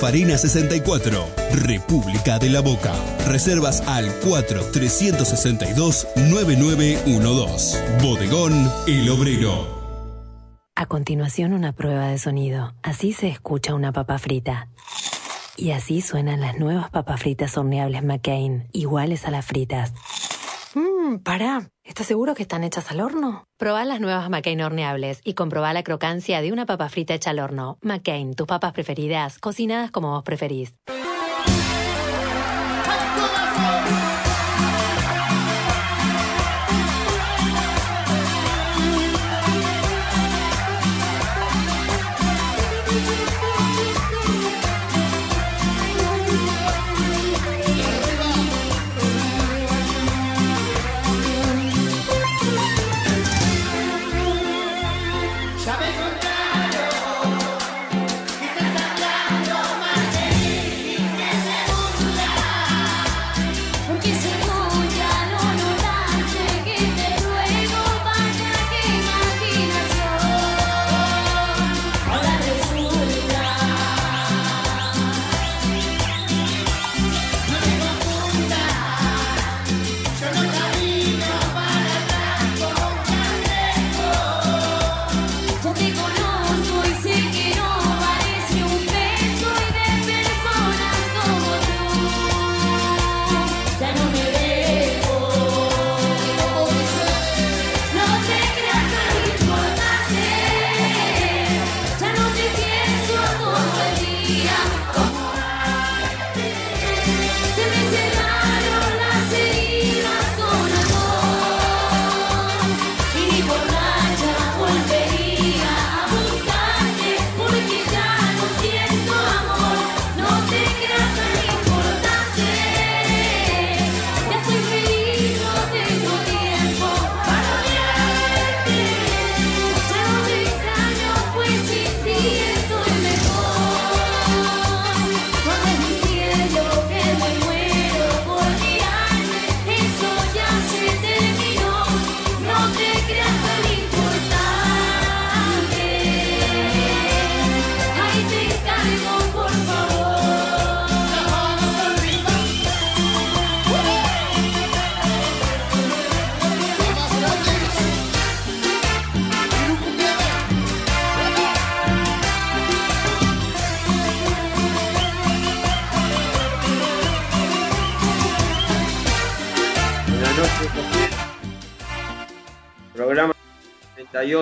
Farina 64, República de la Boca. Reservas al 4-362-9912. Bodegón El Obrero. A continuación una prueba de sonido. Así se escucha una papa frita. Y así suenan las nuevas papas fritas horneables McCain, iguales a las fritas. Mmm, pará. ¿Estás seguro que están hechas al horno? Probá las nuevas McCain horneables y comprobá la crocancia de una papa frita hecha al horno. McCain, tus papas preferidas, cocinadas como vos preferís.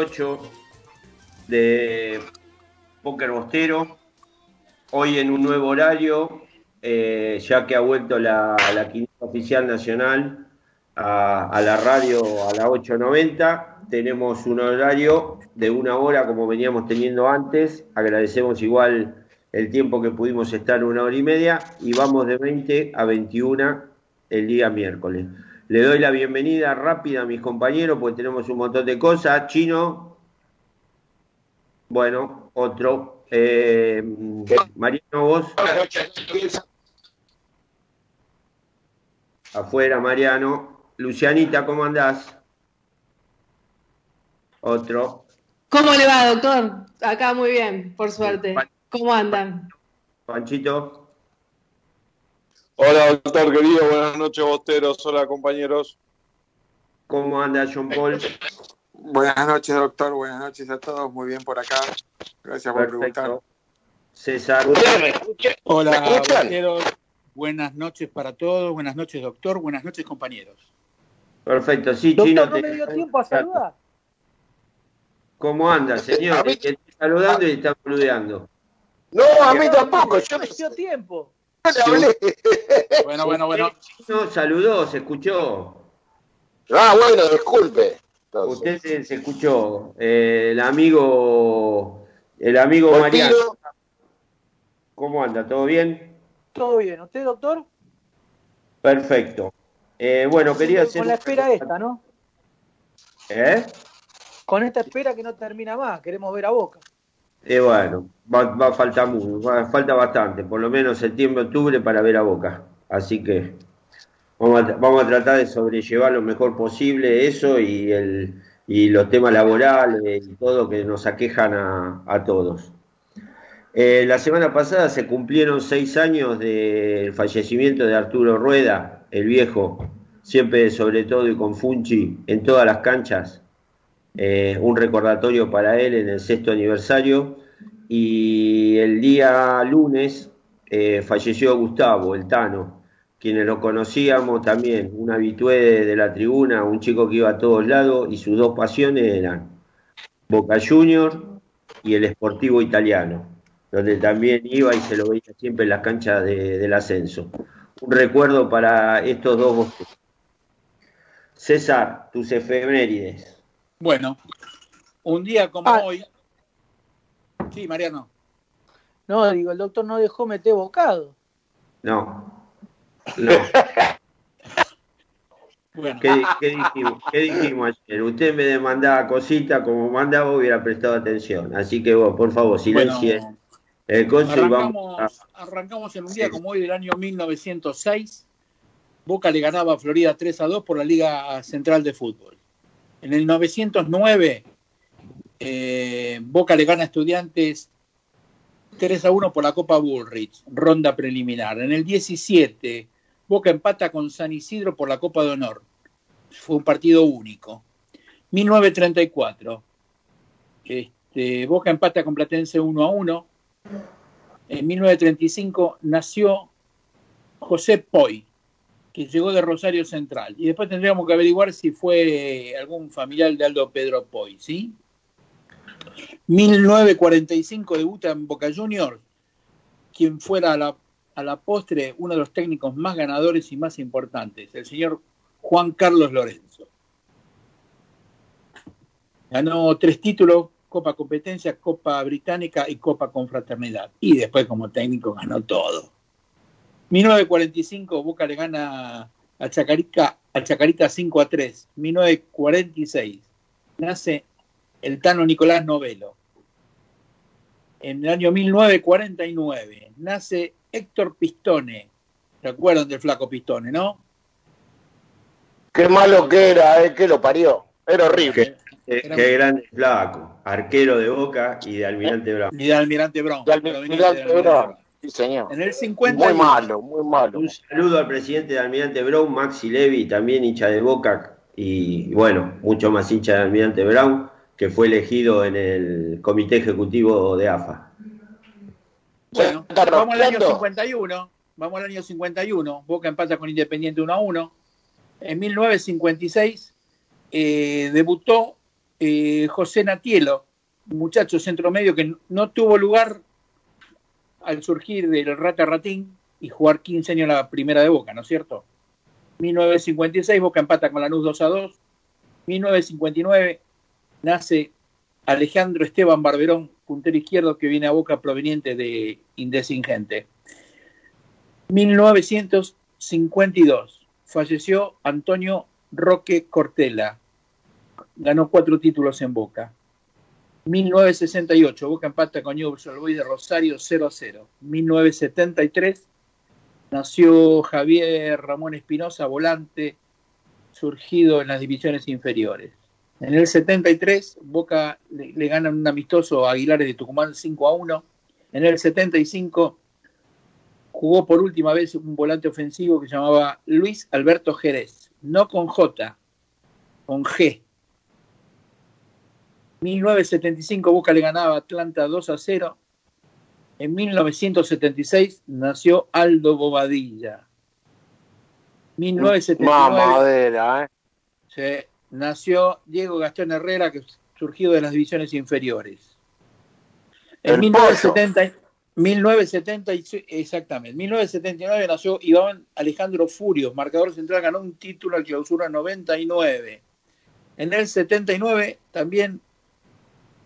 38 de Póker Bostero. Hoy en un nuevo horario, eh, ya que ha vuelto la, la quiniela oficial nacional a, a la radio a la 8.90. Tenemos un horario de una hora como veníamos teniendo antes. Agradecemos igual el tiempo que pudimos estar una hora y media y vamos de 20 a 21 el día miércoles. Le doy la bienvenida rápida a mis compañeros porque tenemos un montón de cosas. Chino, bueno, otro. Eh, Mariano, vos. Afuera, Mariano. Lucianita, ¿cómo andás? Otro. ¿Cómo le va, doctor? Acá muy bien, por suerte. ¿Cómo andan? Panchito. Hola, doctor querido, buenas noches, bosteros. Hola, compañeros. ¿Cómo anda John Paul? Buenas noches, doctor. Buenas noches a todos. Muy bien por acá. Gracias por preguntar. César. Hola, ¿Me escuchan? bosteros. Buenas noches para todos. Buenas noches, doctor. Buenas noches, compañeros. Perfecto, sí, Doctor, Chino. ¿no te- me dio tiempo a saludar? ¿Cómo anda, señor? Te saludando y está boludeando. No, a mí tampoco. no Yo me dio tiempo. Bueno, bueno, bueno. Chino saludó, se escuchó. Ah, bueno, disculpe. Entonces, Usted se, se escuchó. Eh, el amigo, el amigo Mariano. ¿Cómo anda? ¿Todo bien? Todo bien. ¿Usted, doctor? Perfecto. Eh, bueno, quería hacer. Con la espera esta, ¿no? ¿Eh? Con esta espera que no termina más. Queremos ver a Boca. Eh, bueno, va, va a faltar mucho, va- falta bastante, por lo menos septiembre, octubre para ver a Boca. Así que vamos a, vamos a tratar de sobrellevar lo mejor posible eso y, el, y los temas laborales y todo que nos aquejan a, a todos. Eh, la semana pasada se cumplieron seis años del fallecimiento de Arturo Rueda, el viejo, siempre sobre todo y con Funchi en todas las canchas. Eh, un recordatorio para él en el sexto aniversario. Y el día lunes eh, falleció Gustavo, el Tano, quienes lo conocíamos también, un habitué de, la tribuna, un chico que iba a todos lados y sus dos pasiones eran Boca Junior y el Sportivo Italiano, donde también iba y se lo veía siempre en las canchas de- del ascenso. Un recuerdo para estos dos bosteros. César, tus efemérides. Bueno, un día como Ah. hoy. Sí, Mariano. No, digo, el doctor no dejó meter bocado. No. No. Bueno, ¿Qué, qué dijimos, qué dijimos ayer? Usted me demandaba cositas, como mandaba hubiera prestado atención. Así que vos, por favor, silencie bueno, el coso y vamos arrancamos, a... arrancamos en un día como hoy del año 1906. Boca le ganaba a Florida 3 a 2 por la Liga Central de Fútbol. En el 909, eh, Boca le gana a Estudiantes 3 a 1 por la Copa Bullrich, ronda preliminar. En el 17, Boca empata con San Isidro por la Copa de Honor. Fue un partido único. 1934, este, Boca empata con Platense 1 a 1. En 1935 nació José Poi, que llegó de Rosario Central. Y después tendríamos que averiguar si fue algún familiar de Aldo Pedro Poi, ¿sí? 1945 debuta en Boca Juniors, quien fuera a la, a la postre uno de los técnicos más ganadores y más importantes, el señor Juan Carlos Lorenzo. Ganó tres títulos, Copa Competencia, Copa Británica y Copa Confraternidad. Y después como técnico ganó todo. 1945 Boca le gana a Chacarita, a Chacarita 5 a 3. 1946 nace el Tano Nicolás Novelo. En el año 1949 nace Héctor Pistone. ¿Se acuerdan del flaco Pistone, no? Qué malo que era, eh, que lo parió. Era horrible. Qué, Era qué muy- grande flaco, arquero de Boca y de Almirante Brown. Y de Almirante Brown. De Almirante Brown. Sí, señor. En el 50 Muy malo, muy malo. Un saludo al presidente de Almirante Brown, Maxi Levy, también hincha de Boca y bueno, mucho más hincha de Almirante Brown, que fue elegido en el comité ejecutivo de AFA. Bueno, ¿Está vamos al año rompiendo? 51. Vamos al año 51. Boca empata con Independiente 1 a 1. En 1956 eh, debutó eh, José Natielo, un muchacho centro medio que no tuvo lugar al surgir del Rata Ratín y jugar 15 años en la primera de Boca, ¿no es cierto? 1956 Boca empata con Lanús 2 a 2. 1959 nace Alejandro Esteban Barberón, puntero izquierdo que viene a Boca proveniente de Indesingente. 1952 falleció Antonio Roque Cortella, ganó cuatro títulos en Boca. 1968 Boca empata con Newell's Old Boys de Rosario 0 a 0. 1973 nació Javier Ramón Espinosa, volante, surgido en las divisiones inferiores. En el 73, Boca le, le ganan un amistoso a Aguilares de Tucumán 5 a 1. En el 75 jugó por última vez un volante ofensivo que se llamaba Luis Alberto Jerez, no con J, con G. 1975 Boca le ganaba a Atlanta 2 a 0. En 1976 nació Aldo Bobadilla. 1979 Mamadera, ¿eh? se nació Diego Gastón Herrera, que surgido de las divisiones inferiores. En El 1970, 1970, exactamente, 1979 nació Iván Alejandro Furios, marcador central, ganó un título al clausura 99. En el 79, también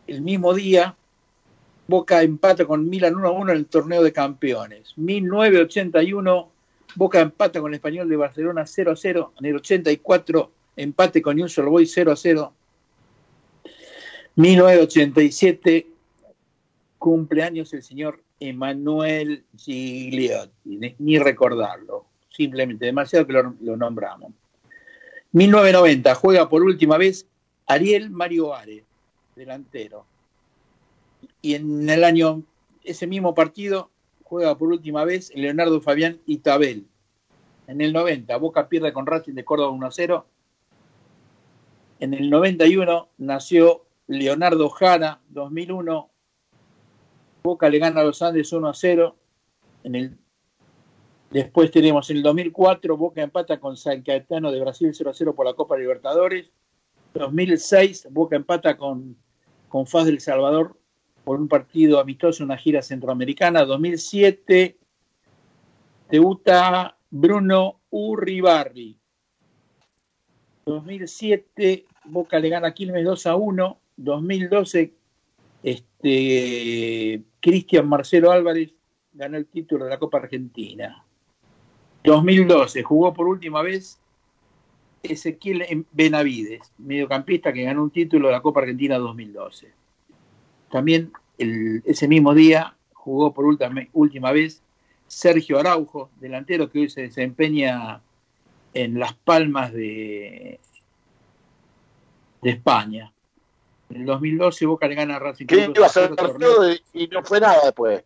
el mismo día, Boca empata con Milan 1 a 1 en el torneo de campeones. 1981, Boca empata con el Español de Barcelona 0 a 0. En el 84, empate con Newell's Boys 0 a 0. 1987, cumpleaños el señor Emanuel Gigliotti, ni, ni recordarlo, simplemente demasiado que lo, lo nombramos. 1990, juega por última vez Ariel Mario Are, delantero. Y en el año ese mismo partido juega por última vez Leonardo Fabián y Tabel. En el 90, Boca pierde con Racing de Córdoba 1-0. En el 91 nació Leonardo Jara, 2001. Boca le gana a los Andes 1-0. En el Después tenemos en el 2004, Boca empata con San Caetano de Brasil 0-0 por la Copa Libertadores. 2006, Boca empata con, con FAS del Salvador por un partido amistoso una gira centroamericana. 2007, debuta Bruno Urribarri. 2007, Boca le gana a Quilmes 2 a 1. 2012, este, Cristian Marcelo Álvarez ganó el título de la Copa Argentina. 2012, jugó por última vez Ezequiel Benavides, mediocampista que ganó un título de la Copa Argentina 2012. También el- ese mismo día jugó por última, última vez Sergio Araujo, delantero que hoy se desempeña en Las Palmas de, de España. En el 2012 Boca le gana a Racing ¿Qué Club iba a ser 2 torneo. torneo y no fue nada después?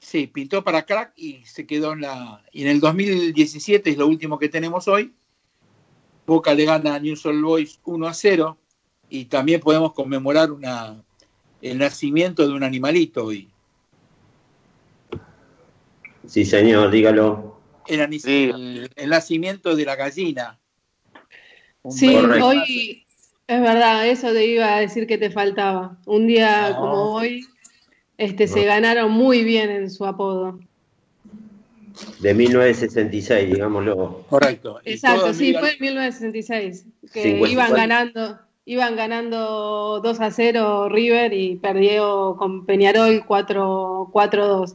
Sí, pintó para crack y se quedó en la. Y en el 2017 es lo último que tenemos hoy. Boca le gana a News Old Boys 1 a 0 y también podemos conmemorar una, el nacimiento de un animalito hoy. Sí, señor, dígalo. El, el- el nacimiento de la gallina. Un Sí, hoy es verdad, eso te iba a decir que te faltaba. Un día No. como hoy, este, se ganaron muy bien en su apodo. De 1966, digámoslo. Correcto. Exacto, sí, fue en 1966, que 50. iban ganando, iban ganando 2 a 0 River y perdió con Peñarol 4 4-2.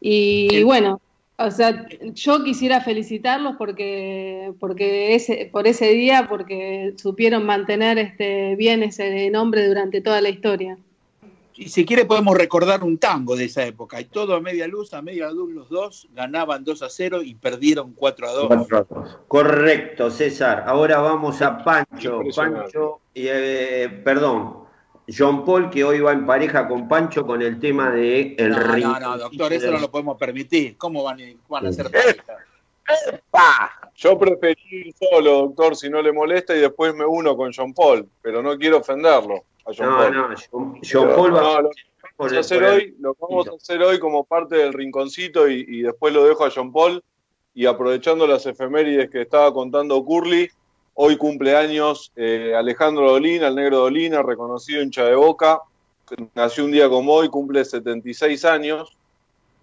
Y, Sí. bueno, o sea, yo quisiera felicitarlos porque porque ese por ese día porque supieron mantener este bien ese nombre durante toda la historia. Y si quiere podemos recordar un tango de esa época. Y todo a media luz, a media luz los dos, ganaban 2 a 0 y perdieron 4 a 2. Cuatro a dos. Correcto, César. Ahora vamos a Pancho. Pancho, eh, perdón, John Paul, que hoy va en pareja con Pancho con el tema de el No, no, no, doctor, eso no lo podemos permitir. ¿Cómo van, a- van a ser pareja? Yo preferí ir solo, doctor, si no le molesta, y después me uno con John Paul, pero no quiero ofenderlo a John No, Paul. no, John, John Paul va No, lo, vamos a hacer hoy, lo que vamos a hacer hoy como parte del rinconcito y, y después lo dejo a John Paul. Y aprovechando las efemérides que estaba contando Curly, hoy cumpleaños eh, Alejandro Dolina, el negro Dolina, reconocido hincha de boca. Nació un día como hoy, cumple 76 años.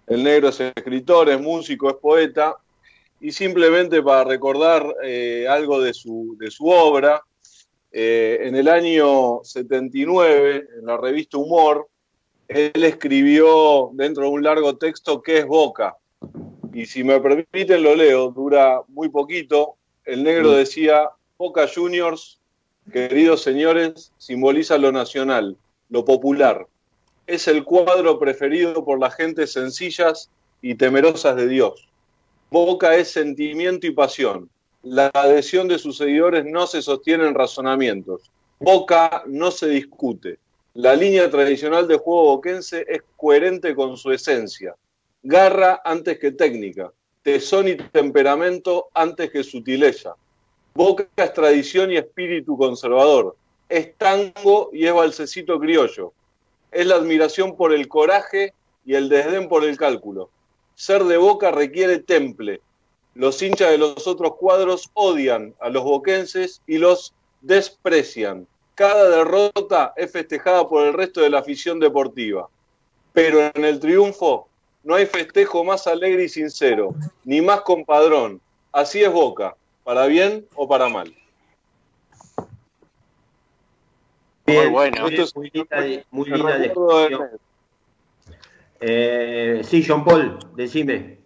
El negro es escritor, es músico, es poeta. Y simplemente para recordar eh, algo de su, de su obra, eh, en el año 79, en la revista Humor, él escribió dentro de un largo texto ¿Qué es Boca? Y si me permiten lo leo, dura muy poquito. El negro decía, Boca Juniors, queridos señores, simboliza lo nacional, lo popular. Es el cuadro preferido por las gentes sencillas y temerosas de Dios. Boca es sentimiento y pasión. La adhesión de sus seguidores no se sostiene en razonamientos. Boca no se discute. La línea tradicional de juego boquense es coherente con su esencia. Garra antes que técnica. Tesón y temperamento antes que sutileza. Boca es tradición y espíritu conservador. Es tango y es balsecito criollo. Es la admiración por el coraje y el desdén por el cálculo. Ser de Boca requiere temple. Los hinchas de los otros cuadros odian a los boquenses y los desprecian. Cada derrota es festejada por el resto de la afición deportiva. Pero en el triunfo no hay festejo más alegre y sincero, ni más compadrón. Así es Boca, para bien o para mal. Bien, Muy bueno. bien, Esto es- muy linda. Eh, sí, John Paul, decime.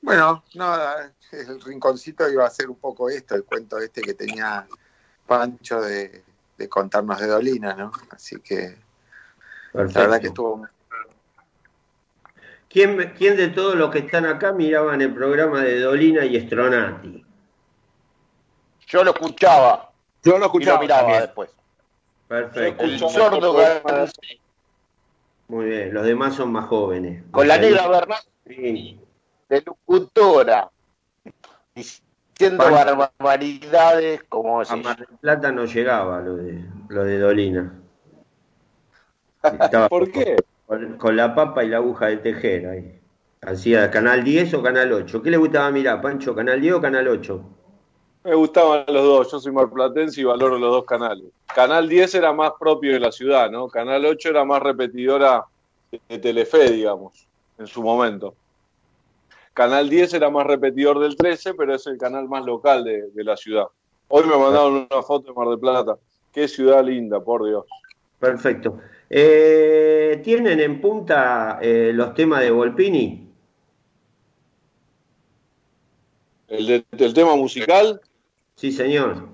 Bueno, nada, el rinconcito iba a ser un poco esto, el cuento este que tenía Pancho de, de contarnos de Dolina, ¿no? Así que la verdad que estuvo ¿Quién, ¿Quién de todos los que están acá miraban el programa de Dolina y Stronati? Yo lo escuchaba Yo lo y lo escuchaba miraba también. después. Perfecto. El sordo. Muy bien, los demás son más jóvenes. Con la negra Bernal Sí. de locutora. Diciendo barbaridades como A si Mar del Plata no llegaba lo de, lo de Dolina. Estaba ¿Por qué? Con, con la papa y la aguja de tejer ahí. Hacía Canal 10 o Canal 8. ¿Qué le gustaba mirar, Pancho? ¿Canal 10 o Canal 8? Me gustaban los dos, yo soy marplatense y valoro los dos canales. Canal 10 era más propio de la ciudad, ¿no? Canal 8 era más repetidora de Telefe, digamos, en su momento. Canal 10 era más repetidor del 13, pero es el canal más local de, de la ciudad. Hoy me mandaron una foto de Mar del Plata. Qué ciudad linda, por Dios. Perfecto. Eh, ¿Tienen en punta eh, los temas de Volpini? El, de- el tema musical, Sí, señor.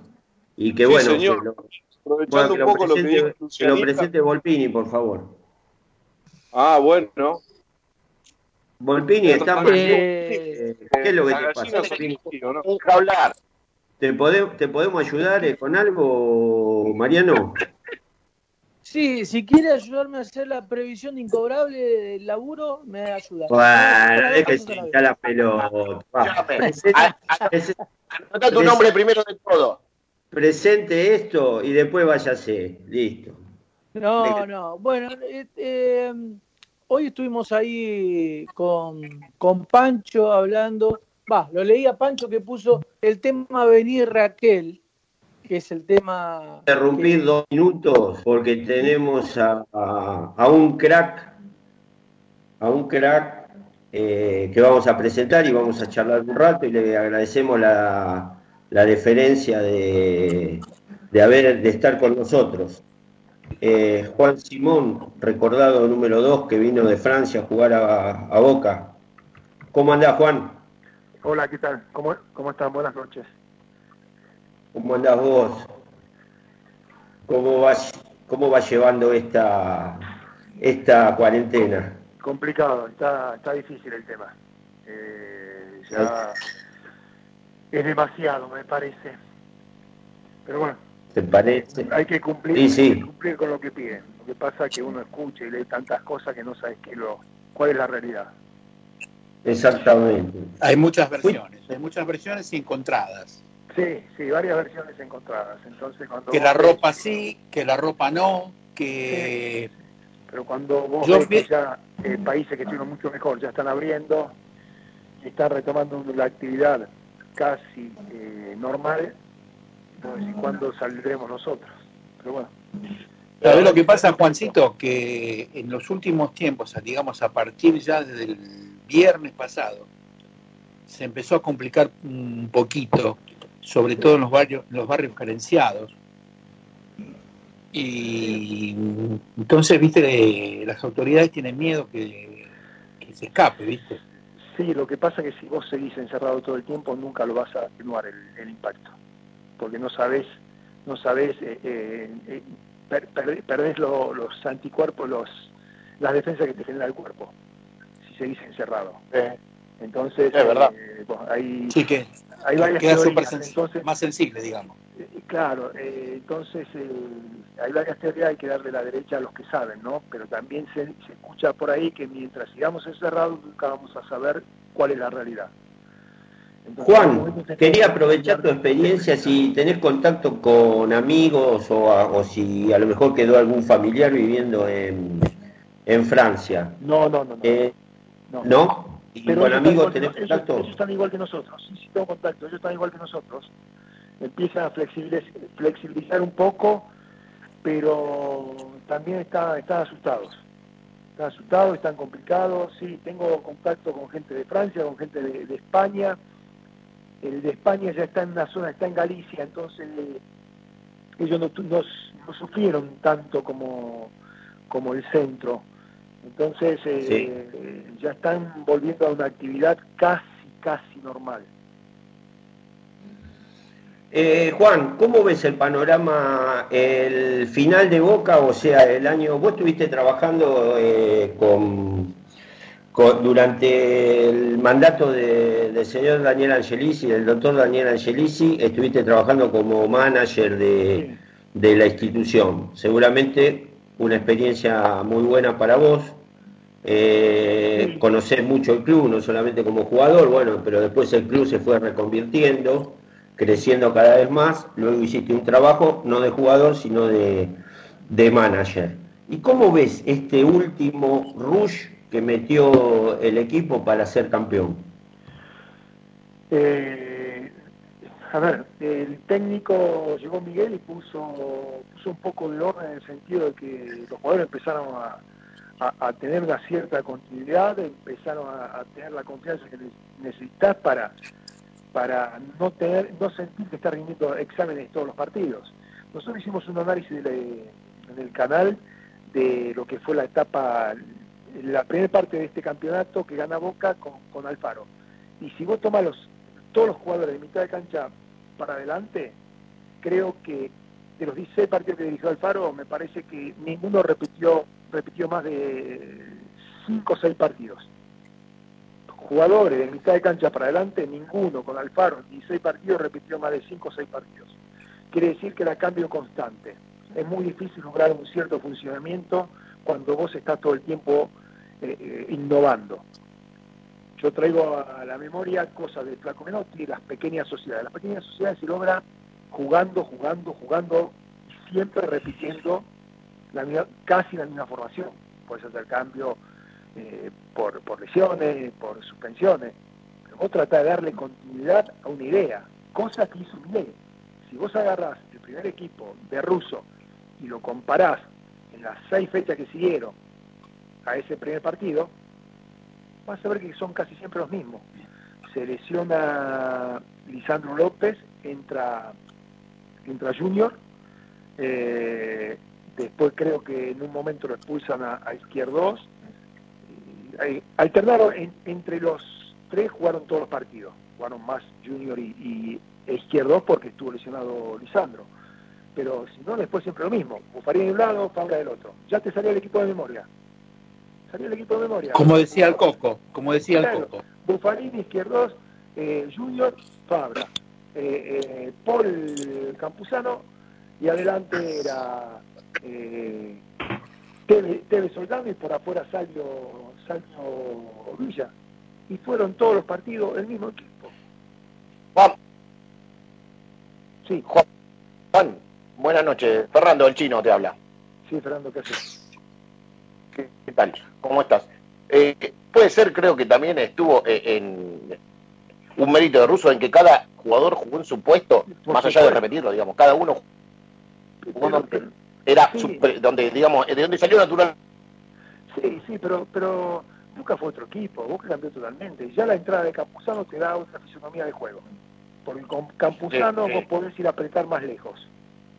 Y que Sí, bueno, señor. que lo, aprovechando bueno, que un lo poco lo que presente, dijo que lo presente Volpini, por favor. Ah, bueno. Volpini está. Eh, Eh, ¿Qué es lo que te pasa? cogió, ¿no? hablar. ¿Te, pode- ¿Te podemos ayudar eh, con algo, Mariano? Sí, si quiere ayudarme a hacer la previsión de incobrable del laburo, me ayuda. Bueno, déjese hinchar la pelota. Va, Escúchame. presente- A- a- presente- Anota tu nombre primero de todo. Presente esto y después váyase. Listo. No, no. Bueno, eh, eh, hoy estuvimos ahí con, con Pancho hablando. Va, lo leí a Pancho que puso el tema Venir Raquel, que es el tema. Interrumpir que- dos minutos porque tenemos a, a- a un crack, a un crack eh, que vamos a presentar y vamos a charlar un rato y le agradecemos la, la deferencia de, de haber de estar con nosotros. Eh, Juan Simón, recordado número 2 que vino de Francia a jugar a, a Boca. ¿Cómo andás, Juan? Hola, ¿qué tal? ¿Cómo, cómo están? Buenas noches. ¿Cómo andás vos? ¿Cómo vas, cómo vas llevando esta, esta cuarentena? Complicado, está, está difícil el tema. Eh, ya es demasiado, me parece. Pero bueno, ¿Te parece? hay que cumplir, Sí, sí. hay que cumplir con lo que piden. Lo que pasa es que uno escucha y lee tantas cosas que no sabes qué lo, cuál es la realidad. Exactamente. Hay muchas versiones, hay muchas versiones encontradas. Sí, sí, varias versiones encontradas. Entonces cuando Que la ves- ropa sí, que la ropa no, que Pero cuando vos Yo ves que ya eh, países que estuvieron mucho mejor ya están abriendo, están retomando la actividad casi eh, normal, vos decís, ¿cuándo saldremos nosotros? Pero bueno, ¿Sabes lo que pasa, Juancito? Que en los últimos tiempos, digamos a partir ya del viernes pasado, se empezó a complicar un poquito, sobre todo en los barrios, en los barrios carenciados. Y entonces, viste, las autoridades tienen miedo que, que se escape, viste. sí, lo que pasa es que si vos seguís encerrado todo el tiempo nunca lo vas a atenuar el, el impacto, porque no sabés, no sabés, eh, eh, eh, per- per- perdés lo- los anticuerpos, los, las defensas que te genera el cuerpo, si seguís encerrado. Entonces, Es verdad. eh, bueno, hay, Sí, que hay varias queda teorías, súper sensible, entonces, más sensible, digamos. eh, claro, eh, entonces eh, hay varias teorías, hay que darle la derecha a los que saben, ¿no? Pero también se, se escucha por ahí que mientras sigamos encerrados nunca vamos a saber cuál es la realidad. Entonces, Juan, quería aprovechar tu experiencia si tenés contacto con amigos o, a- o si a lo mejor quedó algún familiar viviendo en, en Francia. No, no, no, no. Eh, no. ¿No? ¿Y Pero con están amigos que tenés ellos- contacto? Ellos, están igual que nosotros, sí, sí tengo contacto, ellos están igual que nosotros. Empiezan a flexibiliz- flexibilizar un poco, pero también está- están asustados. Están asustados, están complicados, sí, tengo contacto con gente de Francia, con gente de, de España. El de España ya está en una zona, está en Galicia, entonces eh, ellos no, no no sufrieron tanto como, como el centro. Entonces eh, ya están volviendo a una actividad casi, casi normal. Eh, Juan, ¿cómo ves el panorama, el final de Boca, o sea, el año, vos estuviste trabajando eh, con, con- durante el mandato de- del señor Daniel Angelici, del doctor Daniel Angelici, estuviste trabajando como manager de, de la institución. Seguramente una experiencia muy buena para vos. Eh, conocer mucho el club, no solamente como jugador, bueno, pero después el club se fue reconvirtiendo, creciendo cada vez más. Luego hiciste un trabajo no de jugador, sino de, de manager. ¿Y cómo ves este último rush que metió el equipo para ser campeón? Eh, a ver, el técnico llegó Miguel y puso, puso un poco de orden en el sentido de que los jugadores empezaron a, a- tener una cierta continuidad, empezaron a, tener la confianza que ne- necesitas para, para no tener, no sentir que está rindiendo exámenes todos los partidos. Nosotros hicimos un análisis en el canal de lo que fue la etapa, la primera parte de este campeonato que gana Boca con, con Alfaro. Y si vos tomás los, todos los jugadores de mitad de cancha para adelante, creo que de los 16 partidos que dirigió Alfaro, me parece que ninguno repitió, repitió más de 5 o 6 partidos. Jugadores de mitad de cancha para adelante, ninguno con Alfaro, en 16 partidos repitió más de 5 o 6 partidos. Quiere decir que era cambio constante. Es muy difícil lograr un cierto funcionamiento cuando vos estás todo el tiempo eh, eh, innovando. Yo traigo a la memoria cosas de Flaco Menotti, las pequeñas sociedades. Las pequeñas sociedades se logran jugando, jugando, jugando y siempre repitiendo casi la misma formación. Puedes hacer cambio eh, por, por lesiones, por suspensiones. Pero vos tratás de darle continuidad a una idea, cosa que hizo Milei. Si vos agarrás el primer equipo de Russo y lo comparás en las seis fechas que siguieron a ese primer partido, vas a ver que son casi siempre los mismos. Se lesiona Lisandro López, entra, entra Junior, eh, después creo que en un momento lo expulsan a, a Izquierdos. Alternaron en- entre los tres, jugaron todos los partidos. Jugaron más Junior y, y Izquierdos porque estuvo lesionado Lisandro. Pero si no, después siempre lo mismo. Bufarini de un lado, Fabra del otro. Ya te salió el equipo de memoria. Salió el equipo de memoria. Como decía el Coco, como decía el. Coco. Buffarini, Izquierdos, eh, Junior, Fabra, eh, eh, Paul Campuzano y adelante era eh, Teve, Teve Soldano y por afuera Salio, Salio Villa. Y fueron todos los partidos el mismo equipo. Juan, Sí, Juan, buenas noches. Fernando, el chino, te habla. sí, Fernando, ¿qué haces? ¿Qué, qué tal? ¿Cómo estás? Eh, puede ser, creo que también estuvo eh, en un mérito de Russo en que cada jugador jugó en su puesto, más allá de repetirlo, digamos, cada uno jugó donde era sí. su donde, digamos, de donde salió natural. Sí, sí, pero, pero Boca fue otro equipo, Boca cambió totalmente. Ya la entrada de Campuzano te da otra fisonomía de juego. Porque con Campuzano Sí, sí. vos podés ir a apretar más lejos,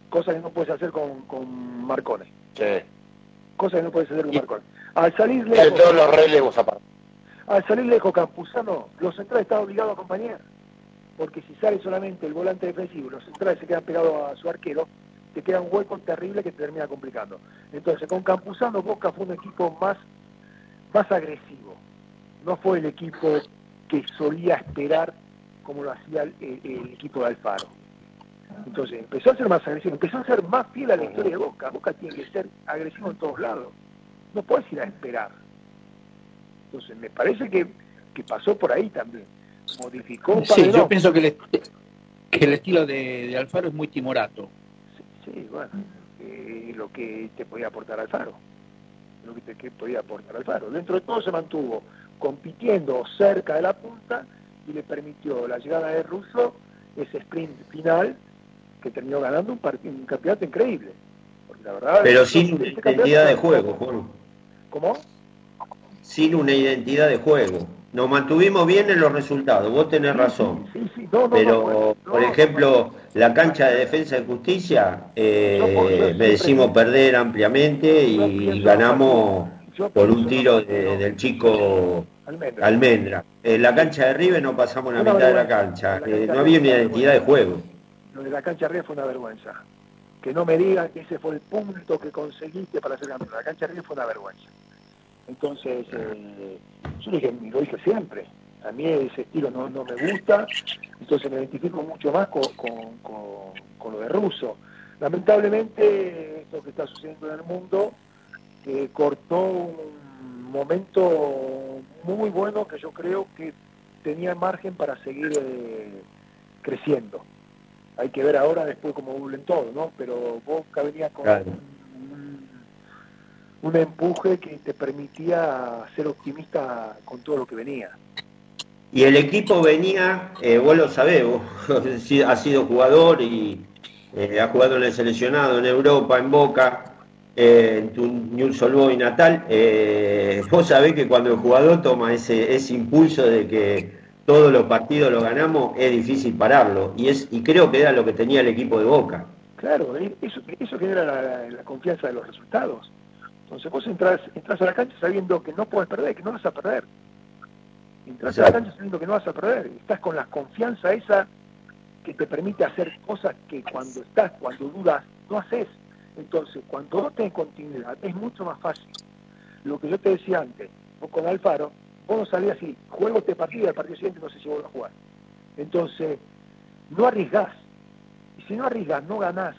cosa que no puedes hacer con, con Marcone, Sí. Cosa que no puedes hacer con Y- Marcone. Al salir De lejos, todos los relevos aparte. al salir lejos Campuzano, los centrales están obligados a acompañar, porque si sale solamente el volante defensivo, los centrales se quedan pegados a su arquero, te queda un hueco terrible que te termina complicando. Entonces, con Campuzano, Boca fue un equipo más, más agresivo. No fue el equipo que solía esperar como lo hacía el equipo de Alfaro. Entonces, empezó a ser más agresivo, empezó a ser más fiel a la historia de Boca. Boca tiene que ser agresivo en todos lados. No puedes ir a esperar. Entonces, me parece que, que pasó por ahí también. Modificó un Sí, yo pienso que el, est- que el estilo de, de Alfaro es muy timorato. Sí, bueno, eh, lo que te podía aportar Alfaro. Lo que te que podía aportar Alfaro. Dentro de todo se mantuvo compitiendo cerca de la punta y le permitió la llegada de Russo, ese sprint final, que terminó ganando un, campeonato increíble. Porque la verdad, Pero este sin campeonato identidad de juego, Juan. ¿Cómo? Sin una identidad de juego. Nos mantuvimos bien en los resultados, vos tenés razón. Sí, sí, no, no, Pero, no, por ejemplo, la cancha de defensa y justicia, eh, merecimos perder ampliamente y ganamos por un tiro de- del chico Almendra. En la cancha de River no pasamos la mitad de la cancha, eh, cancha no había una identidad de juego. Lo de la cancha arriba fue una vergüenza. Que no me digan que ese fue el punto que conseguiste para ser campeón. La cancha arriba fue una vergüenza. Entonces, eh, yo dije, lo dije siempre. A mí ese estilo no, no me gusta, entonces me identifico mucho más con, con- con- lo de Russo. Lamentablemente, esto que está sucediendo en el mundo eh, cortó un momento muy bueno que yo creo que tenía margen para seguir eh, creciendo. Hay que ver ahora después cómo vuelven todo, ¿no? Pero Boca venía con Claro. un, un empuje que te permitía ser optimista con todo lo que venía. Y el equipo venía, eh, vos lo sabés, vos has sido jugador y eh, has jugado en el seleccionado, en Europa, en Boca, eh, en tu Old Boys natal. eh, vos sabés que cuando el jugador toma ese, ese impulso de que todos los partidos los ganamos, es difícil pararlo. Y, es, y creo que era lo que tenía el equipo de Boca. Claro, eh, eso, eso genera la, la confianza de los resultados. Entonces vos entras, entras a la cancha sabiendo que no puedes perder, que no vas a perder. Entras a la cancha sabiendo que no vas a perder. Estás con la confianza esa que te permite hacer cosas que cuando estás, cuando dudas, no haces. Entonces, cuando vos tenés continuidad, es mucho más fácil. Lo que yo te decía antes, vos con Alfaro, vos no salías así, juego este partido y al partido siguiente no sé si vuelvo a jugar. Entonces, no arriesgás. Y si no arriesgás, no ganás.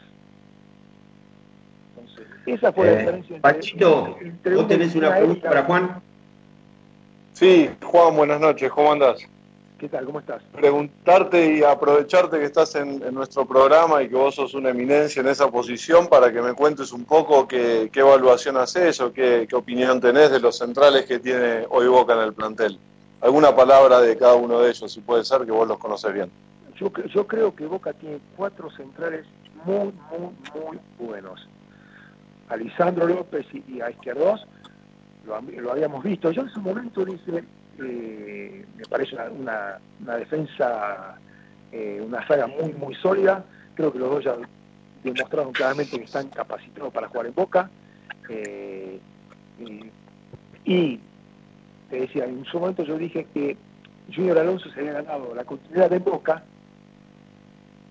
Entonces, esa fue la Eh, diferencia entre, Panchito, entre ¿vos una tenés una pregunta para la- Juan? Sí, Juan, buenas noches, ¿cómo andás? ¿Qué tal? ¿Cómo estás? Preguntarte y aprovecharte que estás en, en nuestro programa y que vos sos una eminencia en esa posición para que me cuentes un poco qué, qué evaluación haces o qué, qué opinión tenés de los centrales que tiene hoy Boca en el plantel. Alguna palabra de cada uno de ellos, si puede ser, que vos los conocés bien. Yo, yo creo que Boca tiene cuatro centrales muy, muy, muy buenos. A Lisandro López y, y a Izquierdos lo, lo habíamos visto. Yo en su momento dije, eh, me parece una, una, defensa, eh, una saga muy, muy sólida. Creo que los dos ya demostraron claramente que están capacitados para jugar en Boca. Eh, y, te decía, en su momento yo dije que Junior Alonso se había ganado la continuidad de Boca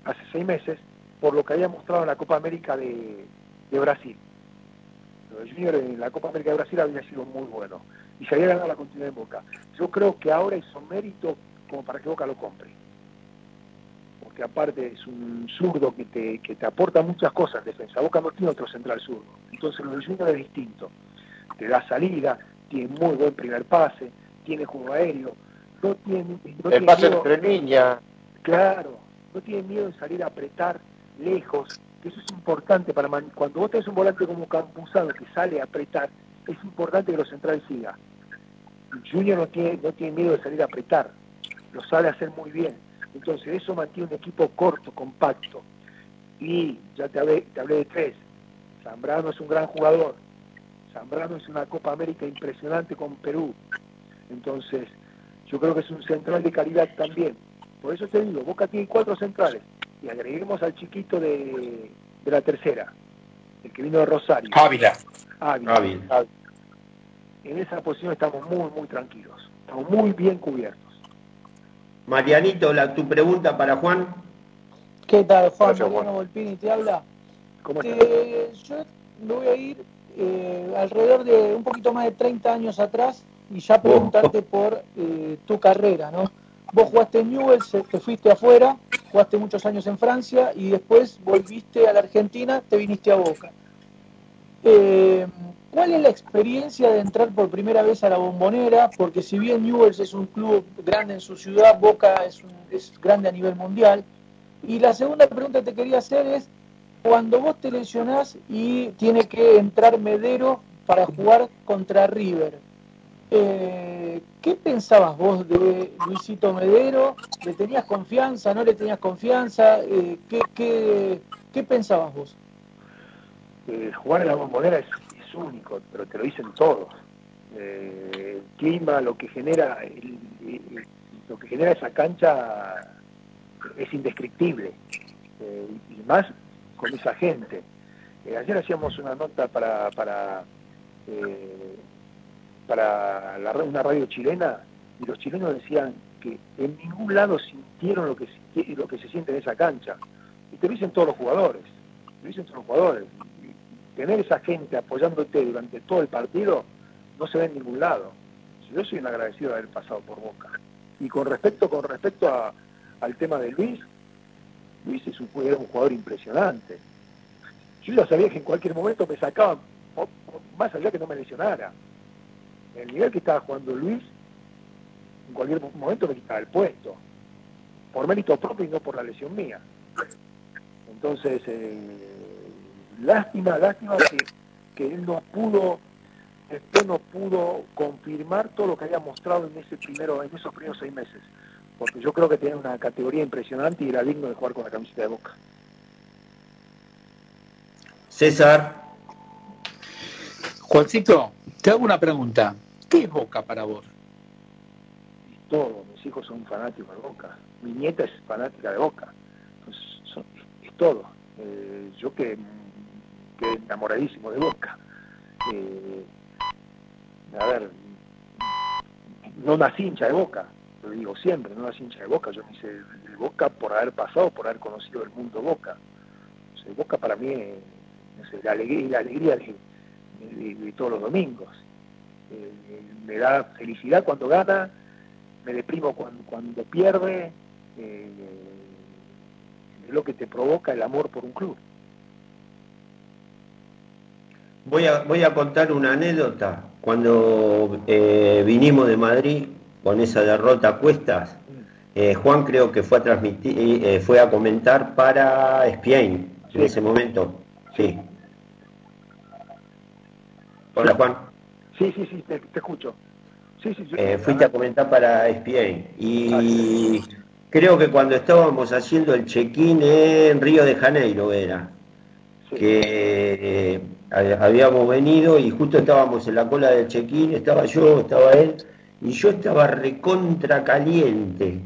hace seis meses por lo que había mostrado en la Copa América de, de Brasil. Junior en la Copa América de Brasil había sido muy bueno y se había ganado la continuidad en Boca. Yo creo que ahora es un mérito como para que Boca lo compre. Porque aparte es un zurdo que te, que te aporta muchas cosas en defensa. Boca no tiene otro central zurdo. Entonces lo de Junior es distinto. Te da salida, tiene muy buen primer pase, tiene juego aéreo, no tiene, no El pase miedo- entre líneas. Claro, no tiene miedo de salir a apretar lejos, eso es importante para man- cuando vos tenés un volante como Campuzano que sale a apretar, es importante que los centrales sigan. Junior no tiene, no tiene miedo de salir a apretar, lo sabe hacer muy bien. Entonces eso mantiene un equipo corto, compacto. Y ya te hablé, te hablé de tres. Zambrano es un gran jugador. Zambrano es una Copa América impresionante con Perú. Entonces, yo creo que es un central de calidad también. Por eso te digo, Boca tiene cuatro centrales. Y agreguemos al chiquito de, de la tercera, el que vino de Rosario. Ávila. Ávila. Ávila. En esa posición estamos muy, muy tranquilos. Estamos muy bien cubiertos. Marianito, la, tu pregunta para Juan. ¿Qué tal, Juan? Gracias, Mariano Juan. Volpini te habla. ¿Cómo estás? Eh, yo me voy a ir eh, alrededor de un poquito más de 30 años atrás y ya preguntarte por eh, tu carrera, ¿no? Vos jugaste en Newell's, eh, te fuiste afuera, jugaste muchos años en Francia y después volviste a la Argentina, te viniste a Boca. Eh, ¿Cuál es la experiencia de entrar por primera vez a la bombonera? Porque si bien Newell's es un club grande en su ciudad, Boca es, un- es grande a nivel mundial. Y la segunda pregunta que te quería hacer es, cuando vos te lesionás y tiene que entrar Medero para jugar contra River, eh, ¿qué pensabas vos de Luisito Medero? ¿Le tenías confianza? ¿No le tenías confianza? Eh, ¿qué, qué, qué pensabas vos? Eh, jugar en la bombonera es, es único, pero te lo dicen todos. Eh, el clima, lo que genera, el- lo que genera esa cancha es indescriptible. Eh, y más con esa gente. Ayer hacíamos una nota para para para la, una radio chilena y los chilenos decían que en ningún lado sintieron lo que lo que se siente en esa cancha. Y te lo dicen todos los jugadores. Te lo dicen todos los jugadores tener esa gente apoyándote durante todo el partido no se ve en ningún lado. Yo soy un agradecido de haber pasado por Boca. Y con respecto, con respecto a- al tema de Luis, Luis es un, era un jugador impresionante. Yo ya sabía que en cualquier momento me sacaban, más allá que no me lesionara. El nivel que estaba jugando Luis, en cualquier momento me quitaba el puesto. Por mérito propio y no por la lesión mía. Entonces, eh, lástima, lástima que, que él no pudo, después no pudo confirmar todo lo que había mostrado en ese primero, en esos primeros seis meses. Porque yo creo que tenía una categoría impresionante y era digno de jugar con la camiseta de Boca. César, Juancito, te hago una pregunta. ¿Qué es Boca para vos? todo, mis hijos son fanáticos de Boca, mi nieta es fanática de Boca, Entonces, son- es todo. Eh, yo que, que enamoradísimo de Boca. Eh, a ver, no nací hincha de Boca, lo digo siempre, no nací hincha de Boca, yo me hice de Boca por haber pasado, por haber conocido el mundo Boca. O Boca para mí es la alegría, la alegría de, todos los domingos. Eh, me da felicidad cuando gana, me deprimo cuando, pierde, eh, es lo que te provoca el amor por un club. Voy a, voy a contar una anécdota. Cuando eh, vinimos de Madrid con esa derrota a cuestas, eh, Juan creo que fue a transmitir, eh, fue a comentar para Spiain en ese momento. Sí. Hola Juan. Sí, sí, sí, te, te escucho. Sí, sí, yo- Eh, fuiste a comentar para ESPN y creo que cuando estábamos haciendo el check-in en Río de Janeiro era que habíamos venido y justo estábamos en la cola del check-in, estaba yo, estaba él y yo estaba recontra caliente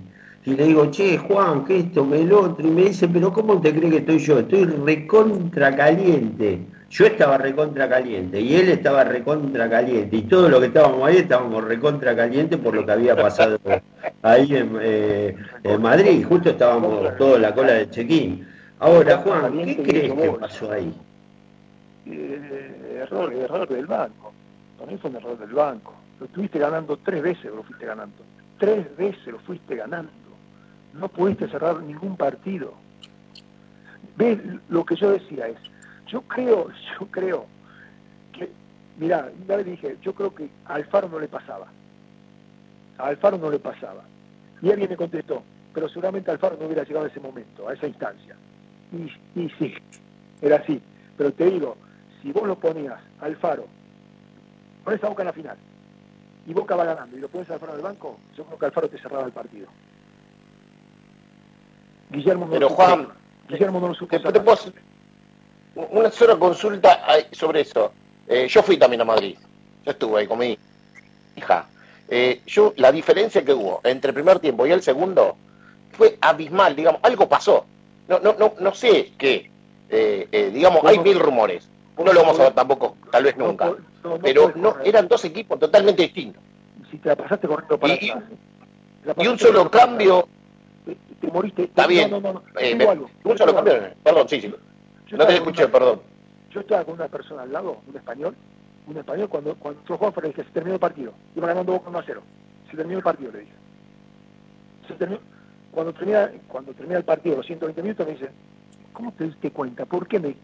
y le digo, che Juan, que esto, que el otro y me dice, pero ¿cómo te crees que estoy yo? Estoy recontra caliente. Yo estaba recontra caliente y él estaba recontra caliente y todo lo que estábamos ahí estábamos recontra caliente por lo que había pasado ahí en, eh, en Madrid. Justo estábamos todos en la cola del check-in. Ahora, Juan, ¿qué crees que pasó ahí? Eh, error, error del banco. Para mí fue un error del banco. Lo estuviste ganando tres veces, lo fuiste ganando. Tres veces lo fuiste ganando. No pudiste cerrar ningún partido. ¿Ves? Lo que yo decía es, yo creo, yo creo que, mirá, una vez dije, yo creo que Alfaro no le pasaba. A Alfaro no le pasaba. Y alguien me contestó, pero seguramente Alfaro no hubiera llegado a ese momento, a esa instancia. Y sí, era así. Pero te digo, si vos lo ponías al Faro, pones a Boca en la final, y Boca va ganando, y lo pones al Faro del banco, yo creo que Alfaro te cerraba el partido. Guillermo no Pero Juan, Guillermo no lo supo te, te puedo una sola consulta sobre eso. Eh, yo fui también a Madrid. Yo estuve ahí con mi hija. Eh, yo, la diferencia que hubo entre el primer tiempo y el segundo fue abismal, digamos, algo pasó. No, no, no, no sé qué. Eh, digamos, hay mil rumores. No lo vamos a ver tampoco, tal vez nunca. No, no Pero puedes no, eran dos equipos totalmente distintos. Si te la pasaste corriendo para Y- atrás. te Y un solo cambio, atrás. Te moriste. está no, bien. No, no, no. Eh, Te me- algo, un te solo cambio, algo. perdón, sí, sí. Yo No te escuché, una- perdón. Yo estaba con una persona al lado, un español, un español, cuando, cuando entró Juan, le dije, se terminó el partido. Iba ganando Boca 1 a 0. Se terminó el partido, le dije. Se terminó. Cuando termina, cuando termina el partido, los 120 minutos, me dice, ¿cómo te diste cuenta? ¿Por qué me...?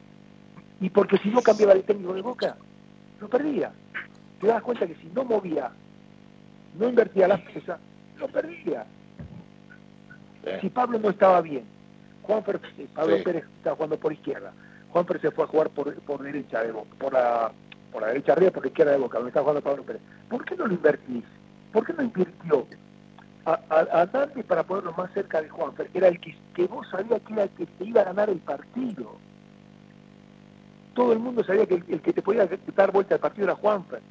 Y porque si no cambiaba el técnico de Boca, lo perdía. Te das cuenta que si no movía, no invertía la pieza, lo perdía. Si Pablo no estaba bien, Juan Fer- eh, Pablo Sí. Pérez estaba jugando por izquierda, Juan Pérez se fue a jugar por, por derecha de Boca, por la, por la derecha arriba, por la izquierda de Boca, donde estaba jugando Pablo Pérez. ¿Por qué no lo invertís? ¿Por qué no invirtió a, a, a Dante para ponerlo más cerca de Juanfer? Era el que, que vos sabías que era el que te iba a ganar el partido. Todo el mundo sabía que el, el que te podía dar vuelta al partido era Juanfer.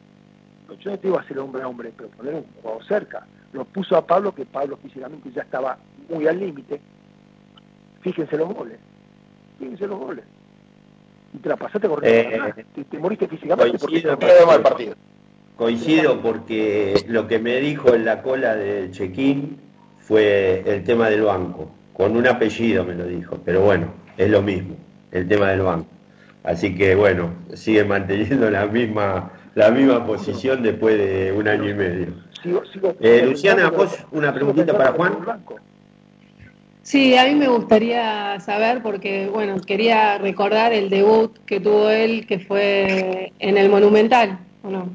Yo no te iba a hacer hombre a hombre, pero poner un jugador cerca. Lo puso a Pablo, que Pablo físicamente ya estaba muy al límite. Fíjense los goles. Fíjense los goles. Y te la pasaste corriendo. Eh, te, te moriste físicamente porque Coincido, te- porque- coincido porque lo que me dijo en la cola del check-in fue el tema del banco. Con un apellido me lo dijo, pero bueno, es lo mismo, el tema del banco. Así que bueno, sigue manteniendo la misma la misma posición después de un año y medio. Sigo- sigo- Eh, Luciana, vos una preguntita para Juan. Sí, a mí me gustaría saber porque, bueno, quería recordar el debut que tuvo él, que fue en el Monumental, ¿o no?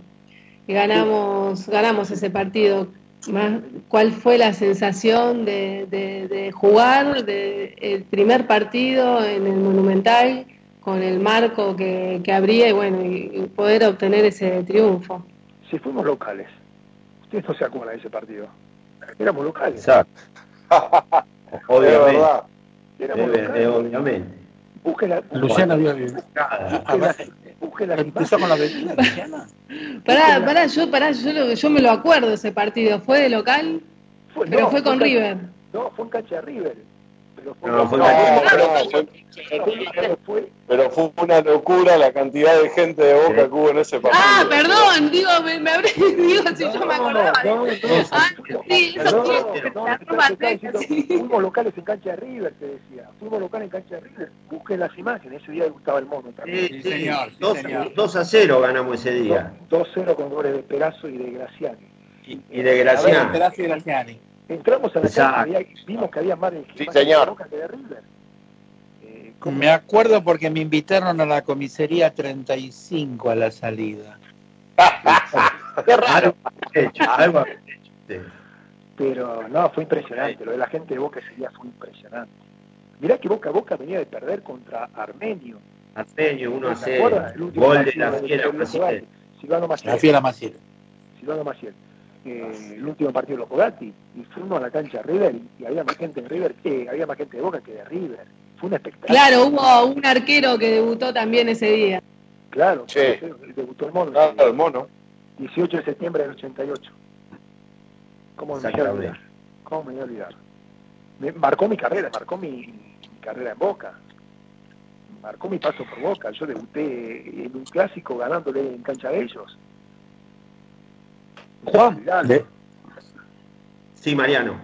Y ganamos, ganamos ese partido. Más, ¿Cuál fue la sensación de, de- de jugar de el primer partido en el Monumental con el marco que, que abría y, bueno, y, y poder obtener ese triunfo? Si fuimos locales, ustedes no se acuerdan de ese partido. Éramos locales. Exacto. Obviamente. Éramos locales. obviamente. Busque la, Luciana había Nada. busque la, empezó con la bebida, Luciana. Pará, pará, yo, pará, yo, lo- yo me lo acuerdo ese partido. ¿Fue de local? Fue- Pero no, fue con cancha- River. No, fue en cancha de River. Pero fue, pero una locura la cantidad de gente de Boca que hubo en ese partido. Ah, perdón, digo, me, me habré, digo, si yo me acordaba. No, no, Ah, sí, eso sí, fuimos locales en cancha de River, te decía. Fuimos locales en cancha de River. Busquen las imágenes. Ese día gustaba el mono también. Sí, Sí, sí, señor, sí, dos- señor. 2 a 0 ganamos ese día. 2-0 con goles de Perazo y de Graciani. Y, y de Graciani. Entramos a la cancha y vimos que había más de, Sí, más de. Boca que de River. Eh, ¿cómo? Me acuerdo porque me invitaron a la comisaría 35 a la salida. Qué raro. Pero no, fue impresionante. Lo de la gente de Boca ese día fue impresionante. Mirá que Boca a Boca venía de perder contra Armenio. Armenio 1 a ¿Se 0. acuerdan? El último Gol de la fiera Maciel. Silvano Maciel. La fiera Maciel. Silvano Maciel. Eh, el último partido de los Fogatti. Y fuimos a la cancha River y, y había más gente de River que había más gente de Boca que de River. Fue un espectáculo. Claro, hubo un arquero que debutó también ese día. Claro, Sí. debutó el mono. Claro, el mono. 18 de septiembre del 88. ¿Cómo me voy a olvidar? ¿Cómo me voy a olvidar? Me- marcó mi carrera, marcó mi, mi carrera en Boca. Marcó mi paso por Boca. Yo debuté en un clásico ganándole en cancha de ellos. Juan, Dale. Sí, Mariano.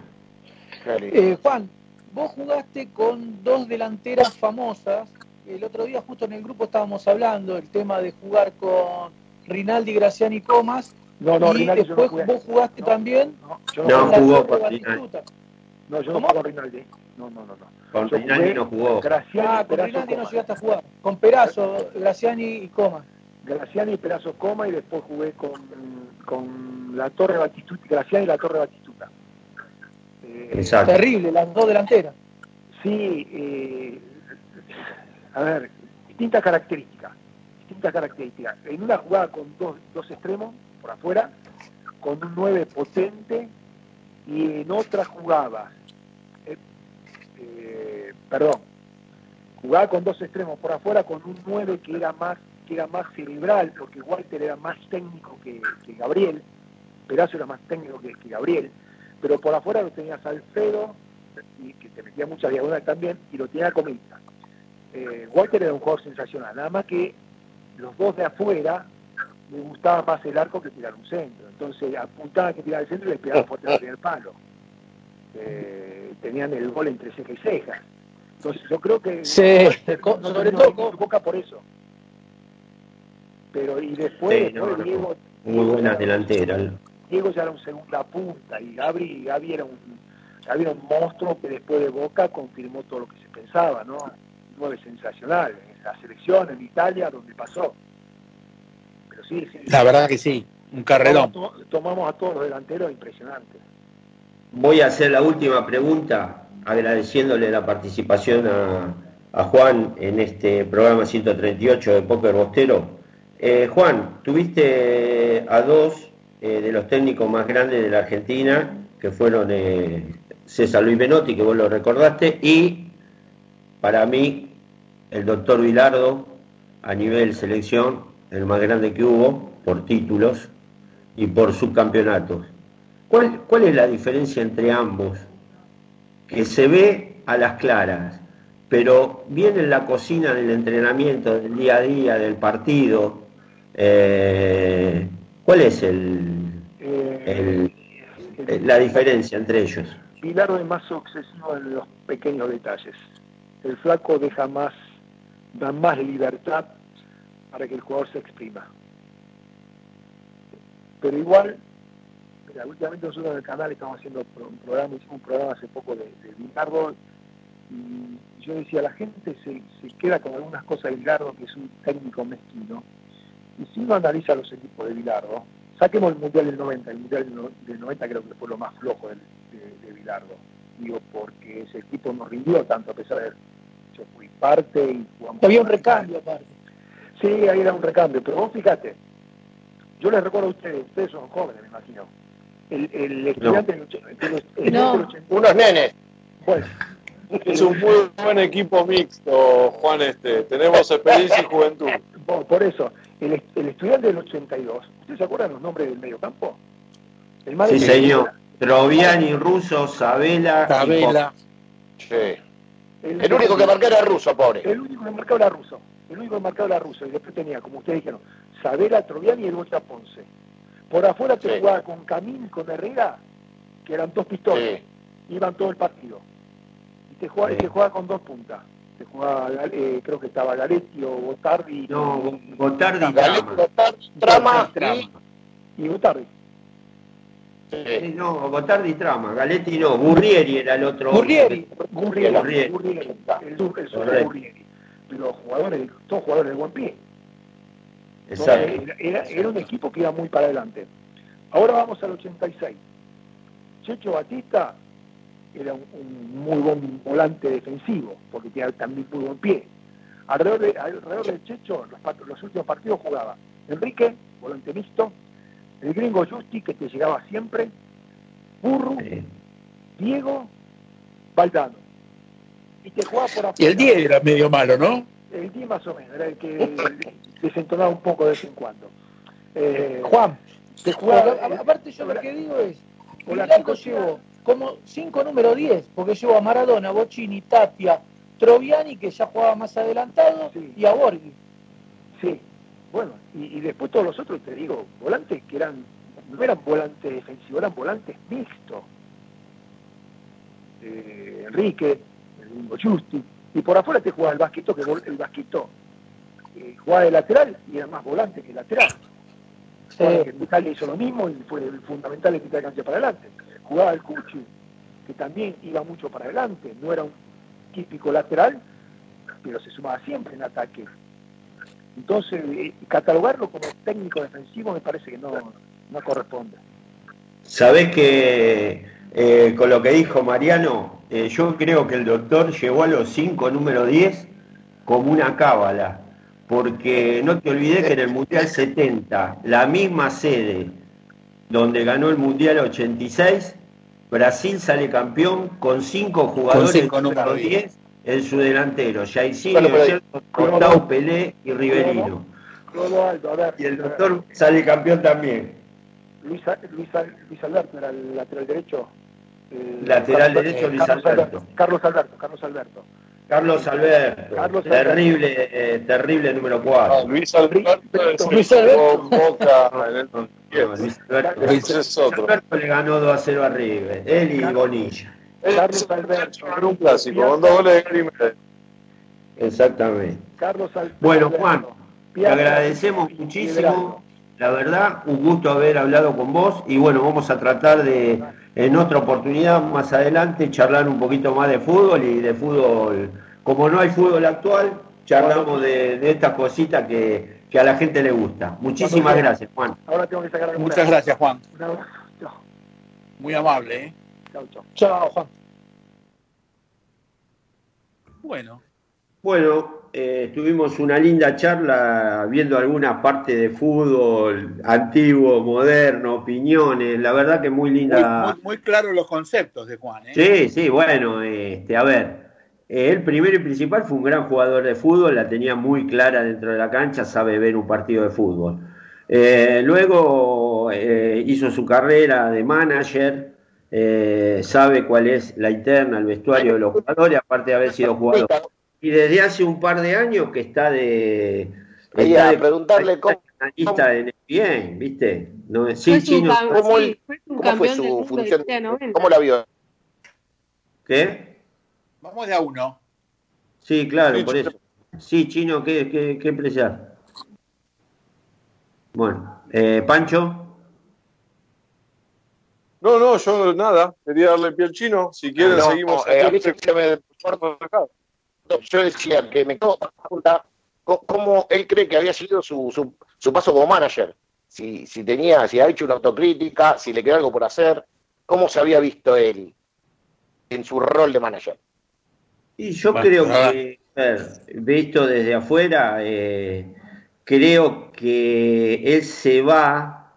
eh, Juan, vos jugaste con dos delanteras famosas. El otro día justo en el grupo estábamos hablando el tema de jugar con Rinaldi, Graciani y Comas. No, no, y Rinaldi yo no después vos jugaste No, también No, yo No, no, jugó con Batistuta. no, yo no jugué con Rinaldi. No, no, no. no. Con Yo Rinaldi no jugó. Graciani, Ah, con Rinaldi no Comas. llegaste a jugar. Con Perazo, Graciani y Comas. Graciani, Perazo, Coma y después jugué con, con la Torre Batistuta, Graciani y la Torre Batistuta. Eh. Terrible, las dos delanteras. Sí, eh, a ver, distintas características, distintas características. En una jugada con dos, dos extremos por afuera, con un 9 potente, y en otra jugaba, eh, eh, perdón, jugaba con dos extremos por afuera con un 9 que era más era más cerebral, porque Walter era más técnico que, que Gabriel, Perazo era más técnico que, que Gabriel, pero por afuera lo tenías Alfredo, y que te metía muchas diagonales también, y lo tenía Comita. Eh, Walter era un jugador sensacional, nada más que los dos de afuera me gustaba más el arco que tirar un centro. Entonces apuntaban que tirar el centro y les pegaban fuerte al primer palo. Eh, tenían el gol entre ceja y ceja. Entonces yo creo que Sí, no, no sobre terminó todo Boca por eso. Pero y después, Sí, después no, no, Diego, Muy buenas delanteras. Diego ya era un segunda punta y Gabri, Gaby era un Gaby era un monstruo que después de Boca confirmó todo lo que se pensaba, ¿no? Nueve sensacional, en la selección, en Italia, donde pasó. Pero sí, sí. La verdad que sí, un carrerón. Tomamos, tomamos a todos los delanteros impresionantes. Voy a hacer la última pregunta, agradeciéndole la participación a, a Juan en este programa 138 de Póker Bostero. Eh, Juan, tuviste a dos eh, de los técnicos más grandes de la Argentina, que fueron eh, César Luis Benotti, que vos lo recordaste, y para mí el doctor Vilardo, a nivel selección, el más grande que hubo, por títulos y por subcampeonatos. ¿Cuál, ¿Cuál es la diferencia entre ambos? Que se ve a las claras, pero viene en la cocina del entrenamiento, del día a día, del partido. Eh, ¿Cuál es el, Eh, el- la diferencia entre ellos? Bilardo es más obsesivo en los pequeños detalles. El flaco deja más, da más libertad para que el jugador se exprima. Pero igual, mira, últimamente nosotros en el canal estamos haciendo un programa, hicimos un programa hace poco de, de Bilardo Y yo decía, la gente se, se queda con algunas cosas de Bilardo, que es un técnico mezquino. Y si uno analiza los equipos de Bilardo, saquemos el Mundial del 90, el Mundial del no- del 90 creo que fue lo más flojo del- de, de Bilardo. Digo, porque ese equipo no rindió tanto, a pesar de yo fui parte y jugamos. Había un recambio aparte. Sí, ahí era un recambio, pero vos fíjate, yo les recuerdo a ustedes, ustedes son jóvenes, me imagino. El, el estudiante del el No. del 80 Unos nenes. Bueno, Es un muy buen equipo mixto, Juan. Este, tenemos experiencia y juventud. por, por eso, el, el estudiante del 82, ¿ustedes se acuerdan los nombres del mediocampo? El más Sí, de- señor. Troviani, Russo, Sabela. y Tabela. Sí. El único que marcaba era ruso, pobre. El único que marcaba era ruso. El único que marcaba era ruso. Y después tenía, como ustedes dijeron, Sabela, Troviani y el Bocha Ponce. Por afuera te Sí. jugaba con Camín y con Herrera, que eran dos pistones. Iban todo el partido. Y te jugaba, y te jugaba con dos puntas. Te jugaba, eh, creo que estaba Galetti o Botardi. No, Gotardi y Galetti, Trama. Y... y Botardi. No, Gotardi y Trama. Galetti no. Burrieri era el otro. Burrieri. Gurrieri. Gurrieri. El, sur- el sur Correcto. de Gurrieri. Pero jugadores, todos jugadores de buen pie. Exacto. Era, era- era un equipo que iba muy para adelante. Ahora vamos al 86. Checho Batista era un, un muy buen volante defensivo, porque tenía también muy buen pie. Alrededor de, alrededor de Checho, los, últimos partidos jugaba Enrique, volante mixto, el gringo Justi, que te llegaba siempre, Burru, Sí. Diego, Valdano. Y te jugaba por Y el afuera. 10 era medio malo, ¿no? El 10 más o menos, era el que desentonaba un poco de vez en cuando. Eh, Juan, te jugaba, aparte yo lo que digo es, Bilardo chicos. llevó como 5 número 10, porque llevó a Maradona, Bocini, Tapia, Troviani, que ya jugaba más adelantado, Sí. y a Borghi. Sí, bueno, y, y después todos los otros, te digo, volantes que eran, no eran volantes defensivos, eran volantes mixtos. Eh, Enrique, el gringo Justi, y por afuera te jugaba el Vasquito, que el Vasquito eh, jugaba de lateral y era más volante que lateral. Ahora que Italia hizo lo mismo y fue fundamental en quitar cancha para adelante. Jugaba el Cuchi, que también iba mucho para adelante, no era un típico lateral, pero se sumaba siempre en ataque. Entonces, eh, catalogarlo como técnico defensivo me parece que no, no corresponde. Sabés que eh, con lo que dijo Mariano, eh, yo creo que el doctor llegó a los 5 número 10 como una cábala, porque no te olvides que en el Mundial 70, la misma sede donde ganó el Mundial 86, Brasil sale campeón con cinco jugadores cinco número número 10 en su delantero, Jairzinho, Costau, Pelé y Riverino. Y el doctor sale campeón también. Luis, Luis, Luis Alberto era el lateral derecho. eh, Lateral Carlos- derecho, eh, Luis Carlos Alberto. Carlos Alberto, Carlos Alberto. Carlos Alberto, Carlos Alberto. terrible, eh, terrible número 4. Ah, Luis Alberto Luis Alberto. Boca en el Luis Alberto. Alberto le ganó 2 a 0 a River, él y Bonilla. Carlos Alberto. Ganó un clásico con dos goles de. Exactamente. Carlos Al- Bueno, Alberto, Juan, Te agradecemos muchísimo, la verdad, un gusto haber hablado con vos y bueno, vamos a tratar de en otra oportunidad más adelante charlar un poquito más de fútbol y de fútbol, como no hay fútbol actual, charlamos de, de estas cositas que, que a la gente le gusta. Muchísimas gracias, Juan. Ahora tengo que sacar a Muchas gracias, Juan. Un abrazo. Chao, Muy amable, ¿eh? chao, chao. Chao, Juan. Bueno, Bueno, eh, tuvimos una linda charla viendo alguna parte de fútbol antiguo, moderno, opiniones, la verdad que muy linda. muy, muy claros los conceptos de Juan, ¿eh? Sí, sí, bueno, este, a ver, eh, él primero y principal fue un gran jugador de fútbol, la tenía muy clara dentro de la cancha, sabe ver un partido de fútbol. Eh, luego eh, hizo su carrera de manager, eh, sabe cuál es la interna, el vestuario de los jugadores, aparte de haber sido jugador. Y desde hace un par de años que está de... Quería está de preguntarle cómo- analista de bien, ¿viste? No, chino, cam- ¿Cómo sí, fue un cómo fue su función? de la 90. ¿Cómo la vio? ¿qué? Vamos de a uno. Sí, claro, Sí, por Chino. eso. Sí, Chino, ¿qué, qué, qué apreciar? Bueno, eh, Pancho, No, no, yo nada, quería darle pie al chino. Si quieren, No, seguimos. eh, yo decía que me quedo pregunta, cómo él cree que había sido su, su, su paso como manager. Si, si tenía, si ha hecho una autocrítica, si le quedó algo por hacer, cómo se había visto él en su rol de manager. Y yo Bueno, creo nada. que, visto desde afuera, eh, creo que él se va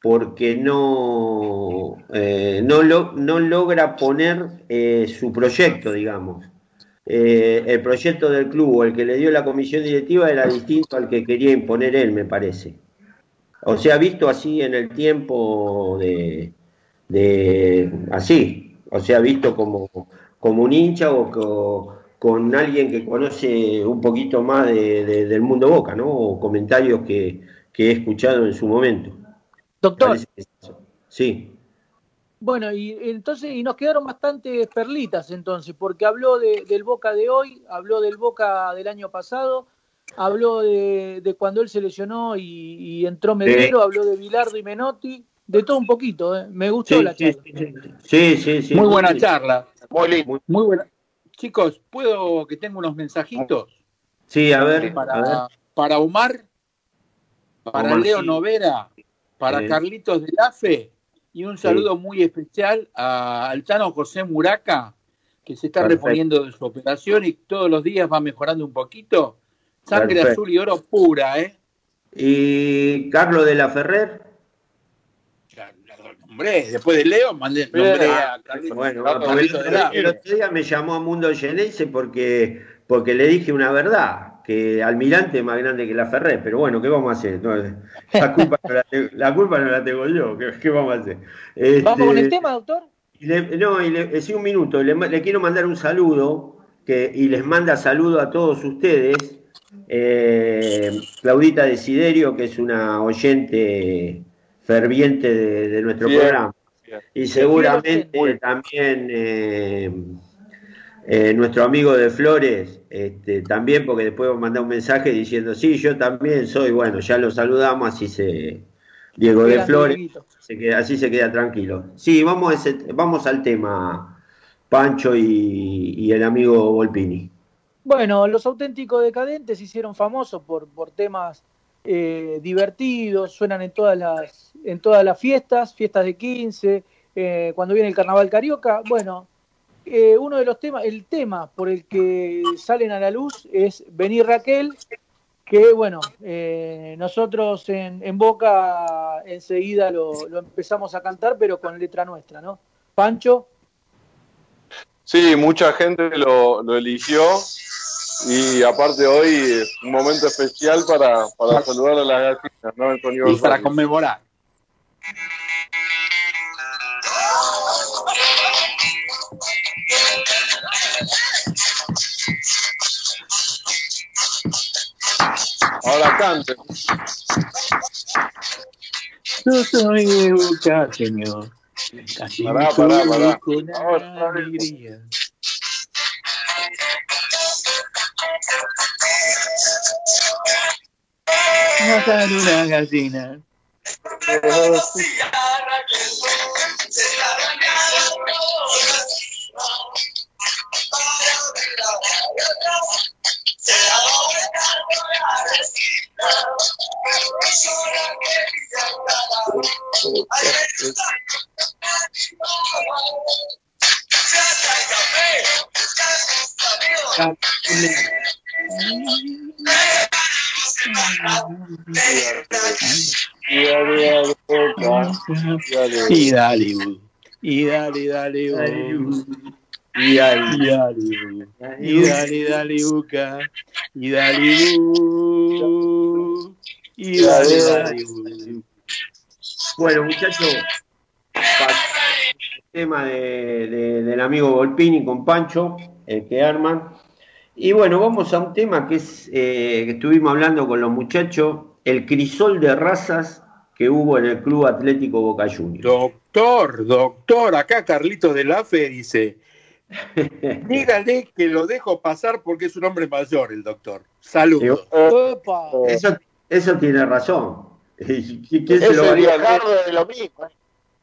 porque no, eh, no, lo- no logra poner eh, su proyecto, digamos. Eh, el proyecto del club o el que le dio la comisión directiva era distinto al que quería imponer él, me parece. O sea, visto así en el tiempo de, de así, o sea, visto como, como un hincha o co- con alguien que conoce un poquito más de- de- del mundo Boca, ¿no? O comentarios que, que he escuchado en su momento. Doctor. Sí. Bueno, y entonces, y nos quedaron bastantes perlitas entonces, porque habló de- del Boca de hoy, habló del Boca del año pasado, habló de, de cuando él se lesionó y, y entró Medero, habló de Bilardo y Menotti, de todo un poquito, ¿eh? me gustó Sí, la sí, charla. Sí, sí, sí. Muy buena Sí. charla. Muy lindo. Muy buena. Chicos, ¿puedo que tenga unos mensajitos? Sí, a ver, a ver. Para, para Omar, para Omar, Leo sí. Novera, para. Carlitos de Lafe y un saludo muy especial a- al Tano José Muraca, que se está Perfecto. reponiendo de su operación y todos los días va mejorando un poquito. Sangre Perfecto. azul y oro pura, ¿eh? Y Carlos de la Ferrer. Hombre, después de Leo, mandé nombré a Carlitos, Bueno, Carlitos porque el, otro, Lafe. el otro día me llamó a Mundo Geneise porque, porque le dije una verdad, que Almirante es más grande que la Ferrer, pero bueno, ¿qué vamos a hacer? No, la, culpa no la, tengo, la culpa no la tengo yo, ¿qué, qué vamos a hacer? ¿Vamos con Este, el tema, doctor? y le- no, y le, sí, un minuto, le, le quiero mandar un saludo que, y les manda saludo a todos ustedes. eh, Claudita Desiderio, que es una oyente ferviente de, de nuestro Bien, programa. bien. Y seguramente también eh, eh, nuestro amigo de Flores, este, también, porque después mandar un mensaje diciendo, sí, yo también soy, bueno, ya lo saludamos, así se... Diego de Flores, se queda- así se queda tranquilo. Sí, vamos, a ese- vamos al tema, Pancho y, y el amigo Volpini. Bueno, los auténticos decadentes se hicieron famosos por, por temas eh, divertidos, suenan en todas las, en todas las fiestas, fiestas de 15, eh, cuando viene el carnaval carioca. Bueno, eh, uno de los temas, el tema por el que salen a la luz es Venir Raquel, que bueno, eh, nosotros en, en Boca enseguida lo, lo empezamos a cantar, pero con letra nuestra, ¿no? Pancho. Sí, mucha gente lo, lo eligió y aparte hoy es un momento especial para, para saludar a las gallinas, ¿no? Antonio Y para conmemorar. Ahora cante. Yo soy de señor. Casi Pará, pará, pará. con alegría. Matar una gallina. Y dale. Y dale, dale, bu. y dale, dale, buca, y dale, bu. y dale, dale, bu. Bueno, muchachos, el tema de- de- del amigo Volpini con Pancho, el que arman. Y bueno, vamos a un tema que es eh, que estuvimos hablando con los muchachos, el crisol de razas que hubo en el Club Atlético Boca Juniors. Doctor, doctor, acá Carlitos de Lafe dice, dígale que lo dejo pasar porque es un hombre mayor el doctor. Saludos. Opa. Eso, eso tiene razón. ¿Quién se Es lo va a de lo mismo.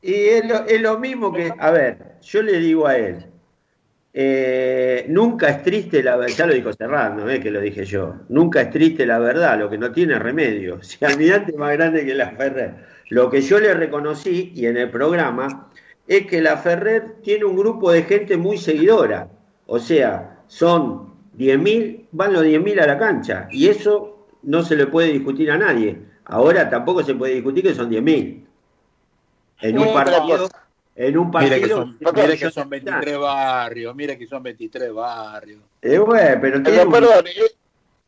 Y es lo, es lo mismo que, a ver, yo le digo a él, eh, nunca es triste la verdad, ya lo dijo Serrano, no es que lo dije yo, nunca es triste la verdad, lo que no tiene remedio. Si Almirante es más grande que la Ferrer. Lo que yo le reconocí, y en el programa, es que la Ferrer tiene un grupo de gente muy seguidora. O sea, son 10.000, van los 10.000 a la cancha, y eso no se le puede discutir a nadie. Ahora tampoco se puede discutir que son 10.000. En un partido, en un Mire que partido. son, mire que son 23 barrios, mire que son 23 barrios. Eh, bueno, pero Pero, un- perdón, ¿eh?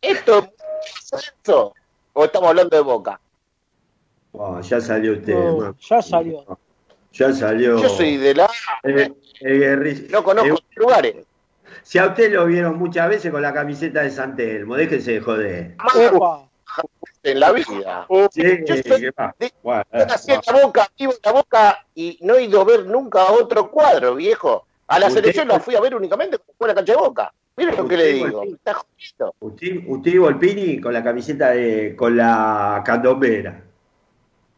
¿esto es eso? ¿O estamos hablando de Boca? Oh, ya salió usted. Ya salió. Ya salió. Yo soy de la... Eh, eh, Guerri- No conozco eh, lugares. si a usted lo vieron muchas veces con la camiseta de San Telmo, déjese de joder. En la vida. Sí, Yo soy- de- Bueno, Yo nací en la boca, vivo en la boca y no he ido a ver nunca otro cuadro, viejo. A la selección la fui a ver únicamente cuando fue a la cancha de boca. Miren lo que le digo. Está jodiendo. Usted, usted Volpini con la camiseta de. con la candombera.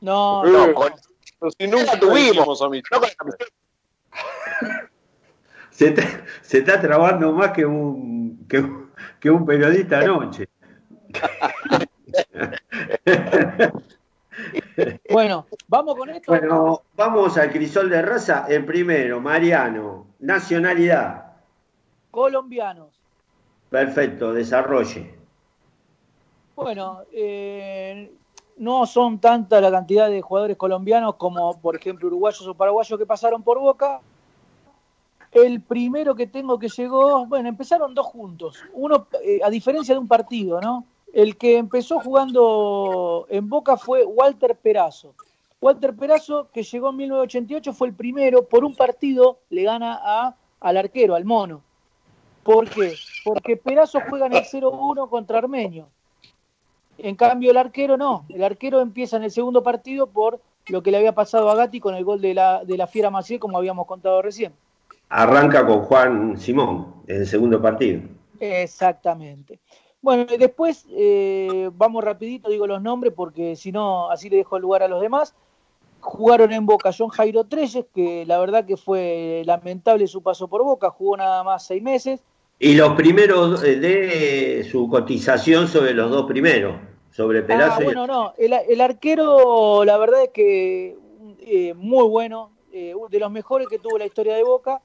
No, No, Eh, con- Pero si nunca tuvimos. la camiseta. Se está, se está trabando más que un, que, un- que un periodista anoche. Bueno, vamos con esto. Bueno, vamos al crisol de raza. El primero, Mariano. Nacionalidad. Colombianos. Perfecto, desarrolle. Bueno, eh, no son tanta la cantidad de jugadores colombianos como, por ejemplo, uruguayos o paraguayos que pasaron por Boca. El primero que tengo que llegó, bueno, empezaron dos juntos. Uno, eh, a diferencia de un partido, ¿no? El que empezó jugando en Boca fue Walter Perazo. Walter Perazo, que llegó en 1988, fue el primero, por un partido le gana a, al arquero, al mono. ¿Por qué? Porque Perazo juega en el 0-1 contra Armenio. En cambio, el arquero no. El arquero empieza en el segundo partido por lo que le había pasado a Gatti con el gol de la, de la Fiera Maciel, como habíamos contado recién. Arranca con Juan Simón en el segundo partido. Exactamente. Bueno, y después eh, vamos rapidito, digo los nombres, porque si no, así le dejo el lugar a los demás. Jugaron en Boca John Jairo Treyes, que la verdad que fue lamentable su paso por Boca, jugó nada más seis meses. Y los primeros eh, de su cotización sobre los dos primeros, sobre Perazo Ah, y bueno, no, el, el arquero, la verdad es que eh, muy bueno, eh, de los mejores que tuvo la historia de Boca,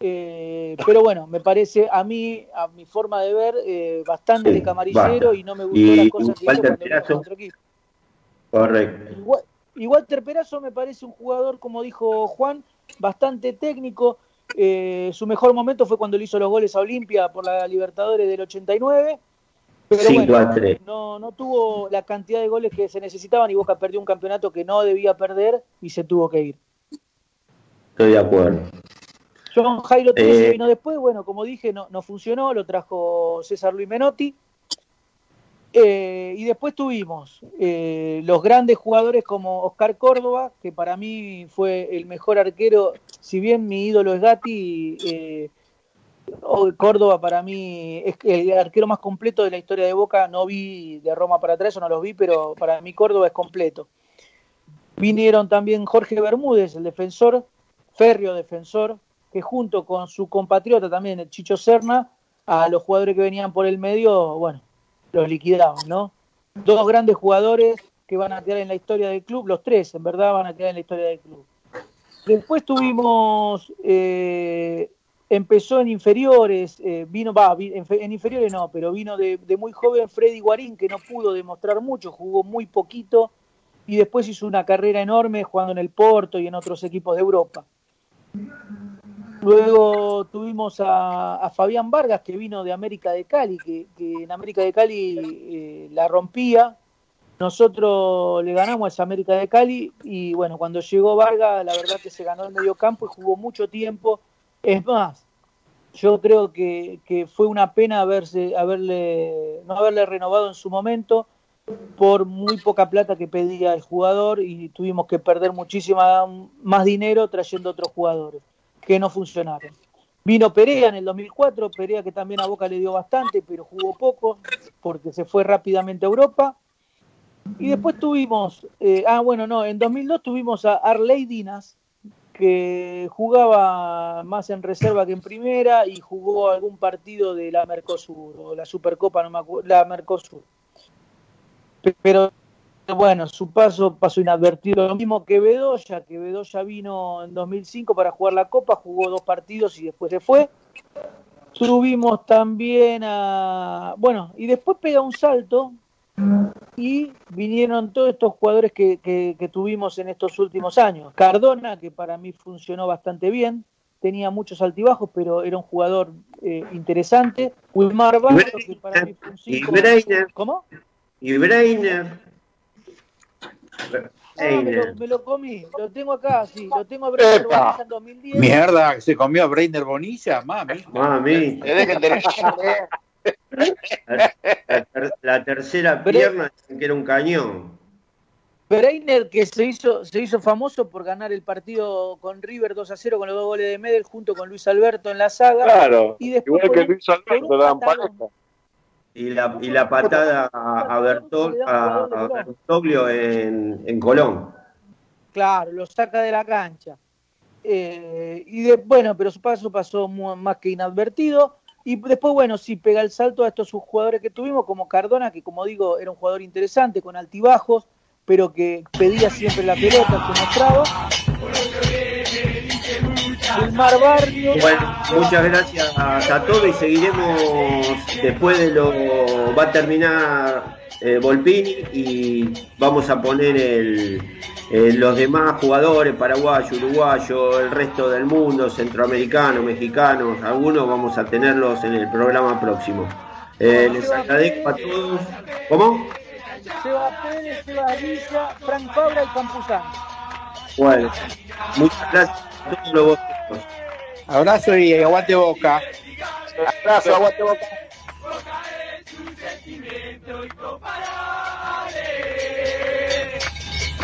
eh, pero bueno, me parece a mí, a mi forma de ver, eh, bastante Sí, camarillero y no me gustó Y las cosas que hizo cuando otro equipo. correcto. Igual- Y Walter Perazo me parece un jugador, como dijo Juan, bastante técnico. Eh, su mejor momento fue cuando le hizo los goles a Olimpia por la Libertadores del 89. Pero 5 bueno, a 3. no, no tuvo la cantidad de goles que se necesitaban y Boca perdió un campeonato que no debía perder y se tuvo que ir. Estoy de acuerdo. John Jairo Eh. vino después, bueno, como dije, no, no funcionó, lo trajo César Luis Menotti. Eh, y después tuvimos eh, los grandes jugadores como Oscar Córdoba, que para mí fue el mejor arquero, si bien mi ídolo es Gatti, eh, o- Córdoba para mí es el arquero más completo de la historia de Boca, no vi de Roma para atrás, o no los vi, pero para mí Córdoba es completo. Vinieron también Jorge Bermúdez, el defensor, férreo defensor, que junto con su compatriota también, el Chicho Serna, a los jugadores que venían por el medio, bueno, los liquidaban, ¿no? Dos grandes jugadores que van a quedar en la historia del club, los tres, en verdad, van a quedar en la historia del club. Después tuvimos, eh, empezó en inferiores, eh, vino, va, en, fe- en inferiores no, pero vino de, muy joven Freddy Guarín, que no pudo demostrar mucho, jugó muy poquito, y después hizo una carrera enorme jugando en el Porto y en otros equipos de Europa. Luego tuvimos a, a Fabián Vargas, que vino de América de Cali, que, que en América de Cali eh, la rompía. Nosotros le ganamos a América de Cali y bueno, cuando llegó Vargas, la verdad que se ganó el medio campo y jugó mucho tiempo. Es más, yo creo que, que fue una pena haberse, haberle, no haberle renovado en su momento por muy poca plata que pedía el jugador y tuvimos que perder muchísima más dinero trayendo otros jugadores que no funcionaron. Vino Perea en el 2004, Perea que también a Boca le dio bastante, pero jugó poco porque se fue rápidamente a Europa. Y después tuvimos, eh, ah bueno, no, en 2002 tuvimos a Arley Dinas, que jugaba más en reserva que en primera y jugó algún partido de la Mercosur o la Supercopa, no me acuerdo, la Mercosur. Pe- Pero bueno, su paso pasó inadvertido. Lo mismo que Bedoya, que Bedoya vino en 2005 para jugar la Copa, jugó dos partidos y después se fue. Tuvimos también a. Bueno, y después pega un salto y vinieron todos estos jugadores que, que- que tuvimos en estos últimos años. Cardona, que para mí funcionó bastante bien, tenía muchos altibajos, pero era un jugador eh, interesante. Wilmar Barro, que para mí fue un Y cinco- Breiner. ¿Cómo? Y Breiner. Ah, me, lo, Breiner. me lo comí, lo tengo acá, sí, lo tengo a Breiner ¡Epa! Bonilla en 2010. Mierda, se comió a Breiner Bonilla, mami. Mami. Se dejen de la- La, la ter- la tercera pierna dicen que era un cañón. Breiner que se hizo, se hizo famoso por ganar el partido con River 2 a 0 con los dos goles de Medel junto con Luis Alberto en la saga. Claro, y después igual que un- Luis Alberto, le dan pareja. Y la, y la patada a, a, Bertol- a- a Bertoglio en, en Colón. Claro, lo saca de la cancha. Eh, y de, bueno, pero su paso pasó más que inadvertido. Y después, bueno, sí pega el salto a estos jugadores que tuvimos, como Cardona, que como digo, era un jugador interesante, con altibajos, pero que pedía siempre la pelota, que mostraba. Barrio. Bueno, muchas gracias a todos y seguiremos después de lo. Va a terminar eh, Volpini y vamos a poner el, eh, los demás jugadores, paraguayo, uruguayo, el resto del mundo, centroamericano, mexicanos, algunos vamos a tenerlos en el programa próximo. Eh, les agradezco a todos. ¿Cómo? Seba Pérez, Seba Villa, Frank Fabra y Campuzano. Bueno, muchas gracias a todos los voceros. Abrazo y aguante boca. Abrazo, aguante boca.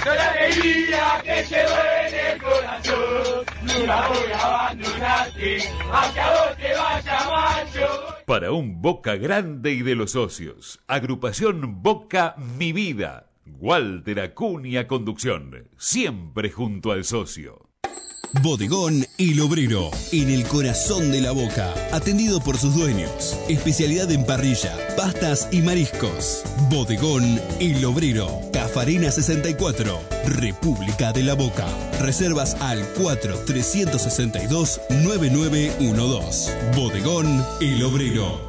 Con la alegría que llevo en el corazón, la voy a abandonarte, aunque a vos te vaya macho. Para un Boca grande y de los socios. Agrupación Boca Mi Vida. Walter Acuña Conducción. Siempre junto al socio. Bodegón El Obrero, en el corazón de la boca, atendido por sus dueños. Especialidad en parrilla, pastas y mariscos. Bodegón El Obrero, Cafarina 64, República de la Boca. Reservas al 4-362-9912. Bodegón El Obrero.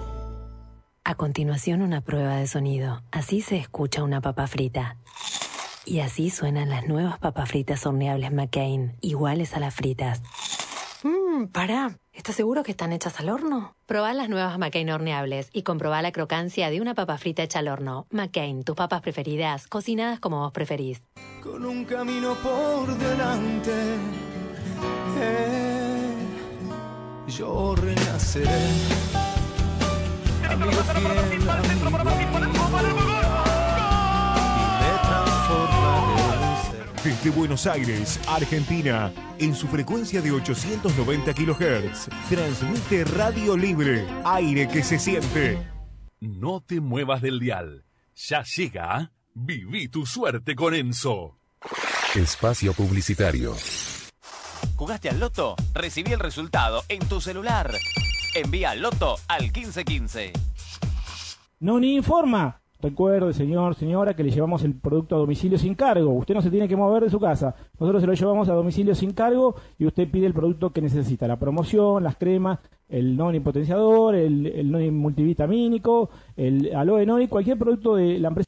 A continuación una prueba de sonido. Así se escucha una papa frita. Y así suenan las nuevas papas fritas horneables McCain, iguales a las fritas. Mmm, pará. ¿Estás seguro que están hechas al horno? Probá las nuevas McCain horneables y comprobá la crocancia de una papa frita hecha al horno. McCain, tus papas preferidas, cocinadas como vos preferís. Con un camino por delante, eh, yo renaceré. Amigo fiel. Desde Buenos Aires, Argentina, en su frecuencia de 890 kHz, transmite Radio Libre, aire que se siente. No te muevas del dial. Ya llega. Viví tu suerte con Enzo. Espacio Publicitario. ¿Jugaste al loto? Recibí el resultado en tu celular. Envía loto al 1515. Noni informa. Recuerde, señor, señora, que le llevamos el producto a domicilio sin cargo. Usted no se tiene que mover de su casa. Nosotros se lo llevamos a domicilio sin cargo y usted pide el producto que necesita. La promoción, las cremas, el noni potenciador, el, el noni multivitamínico, el aloe noni, cualquier producto de la empresa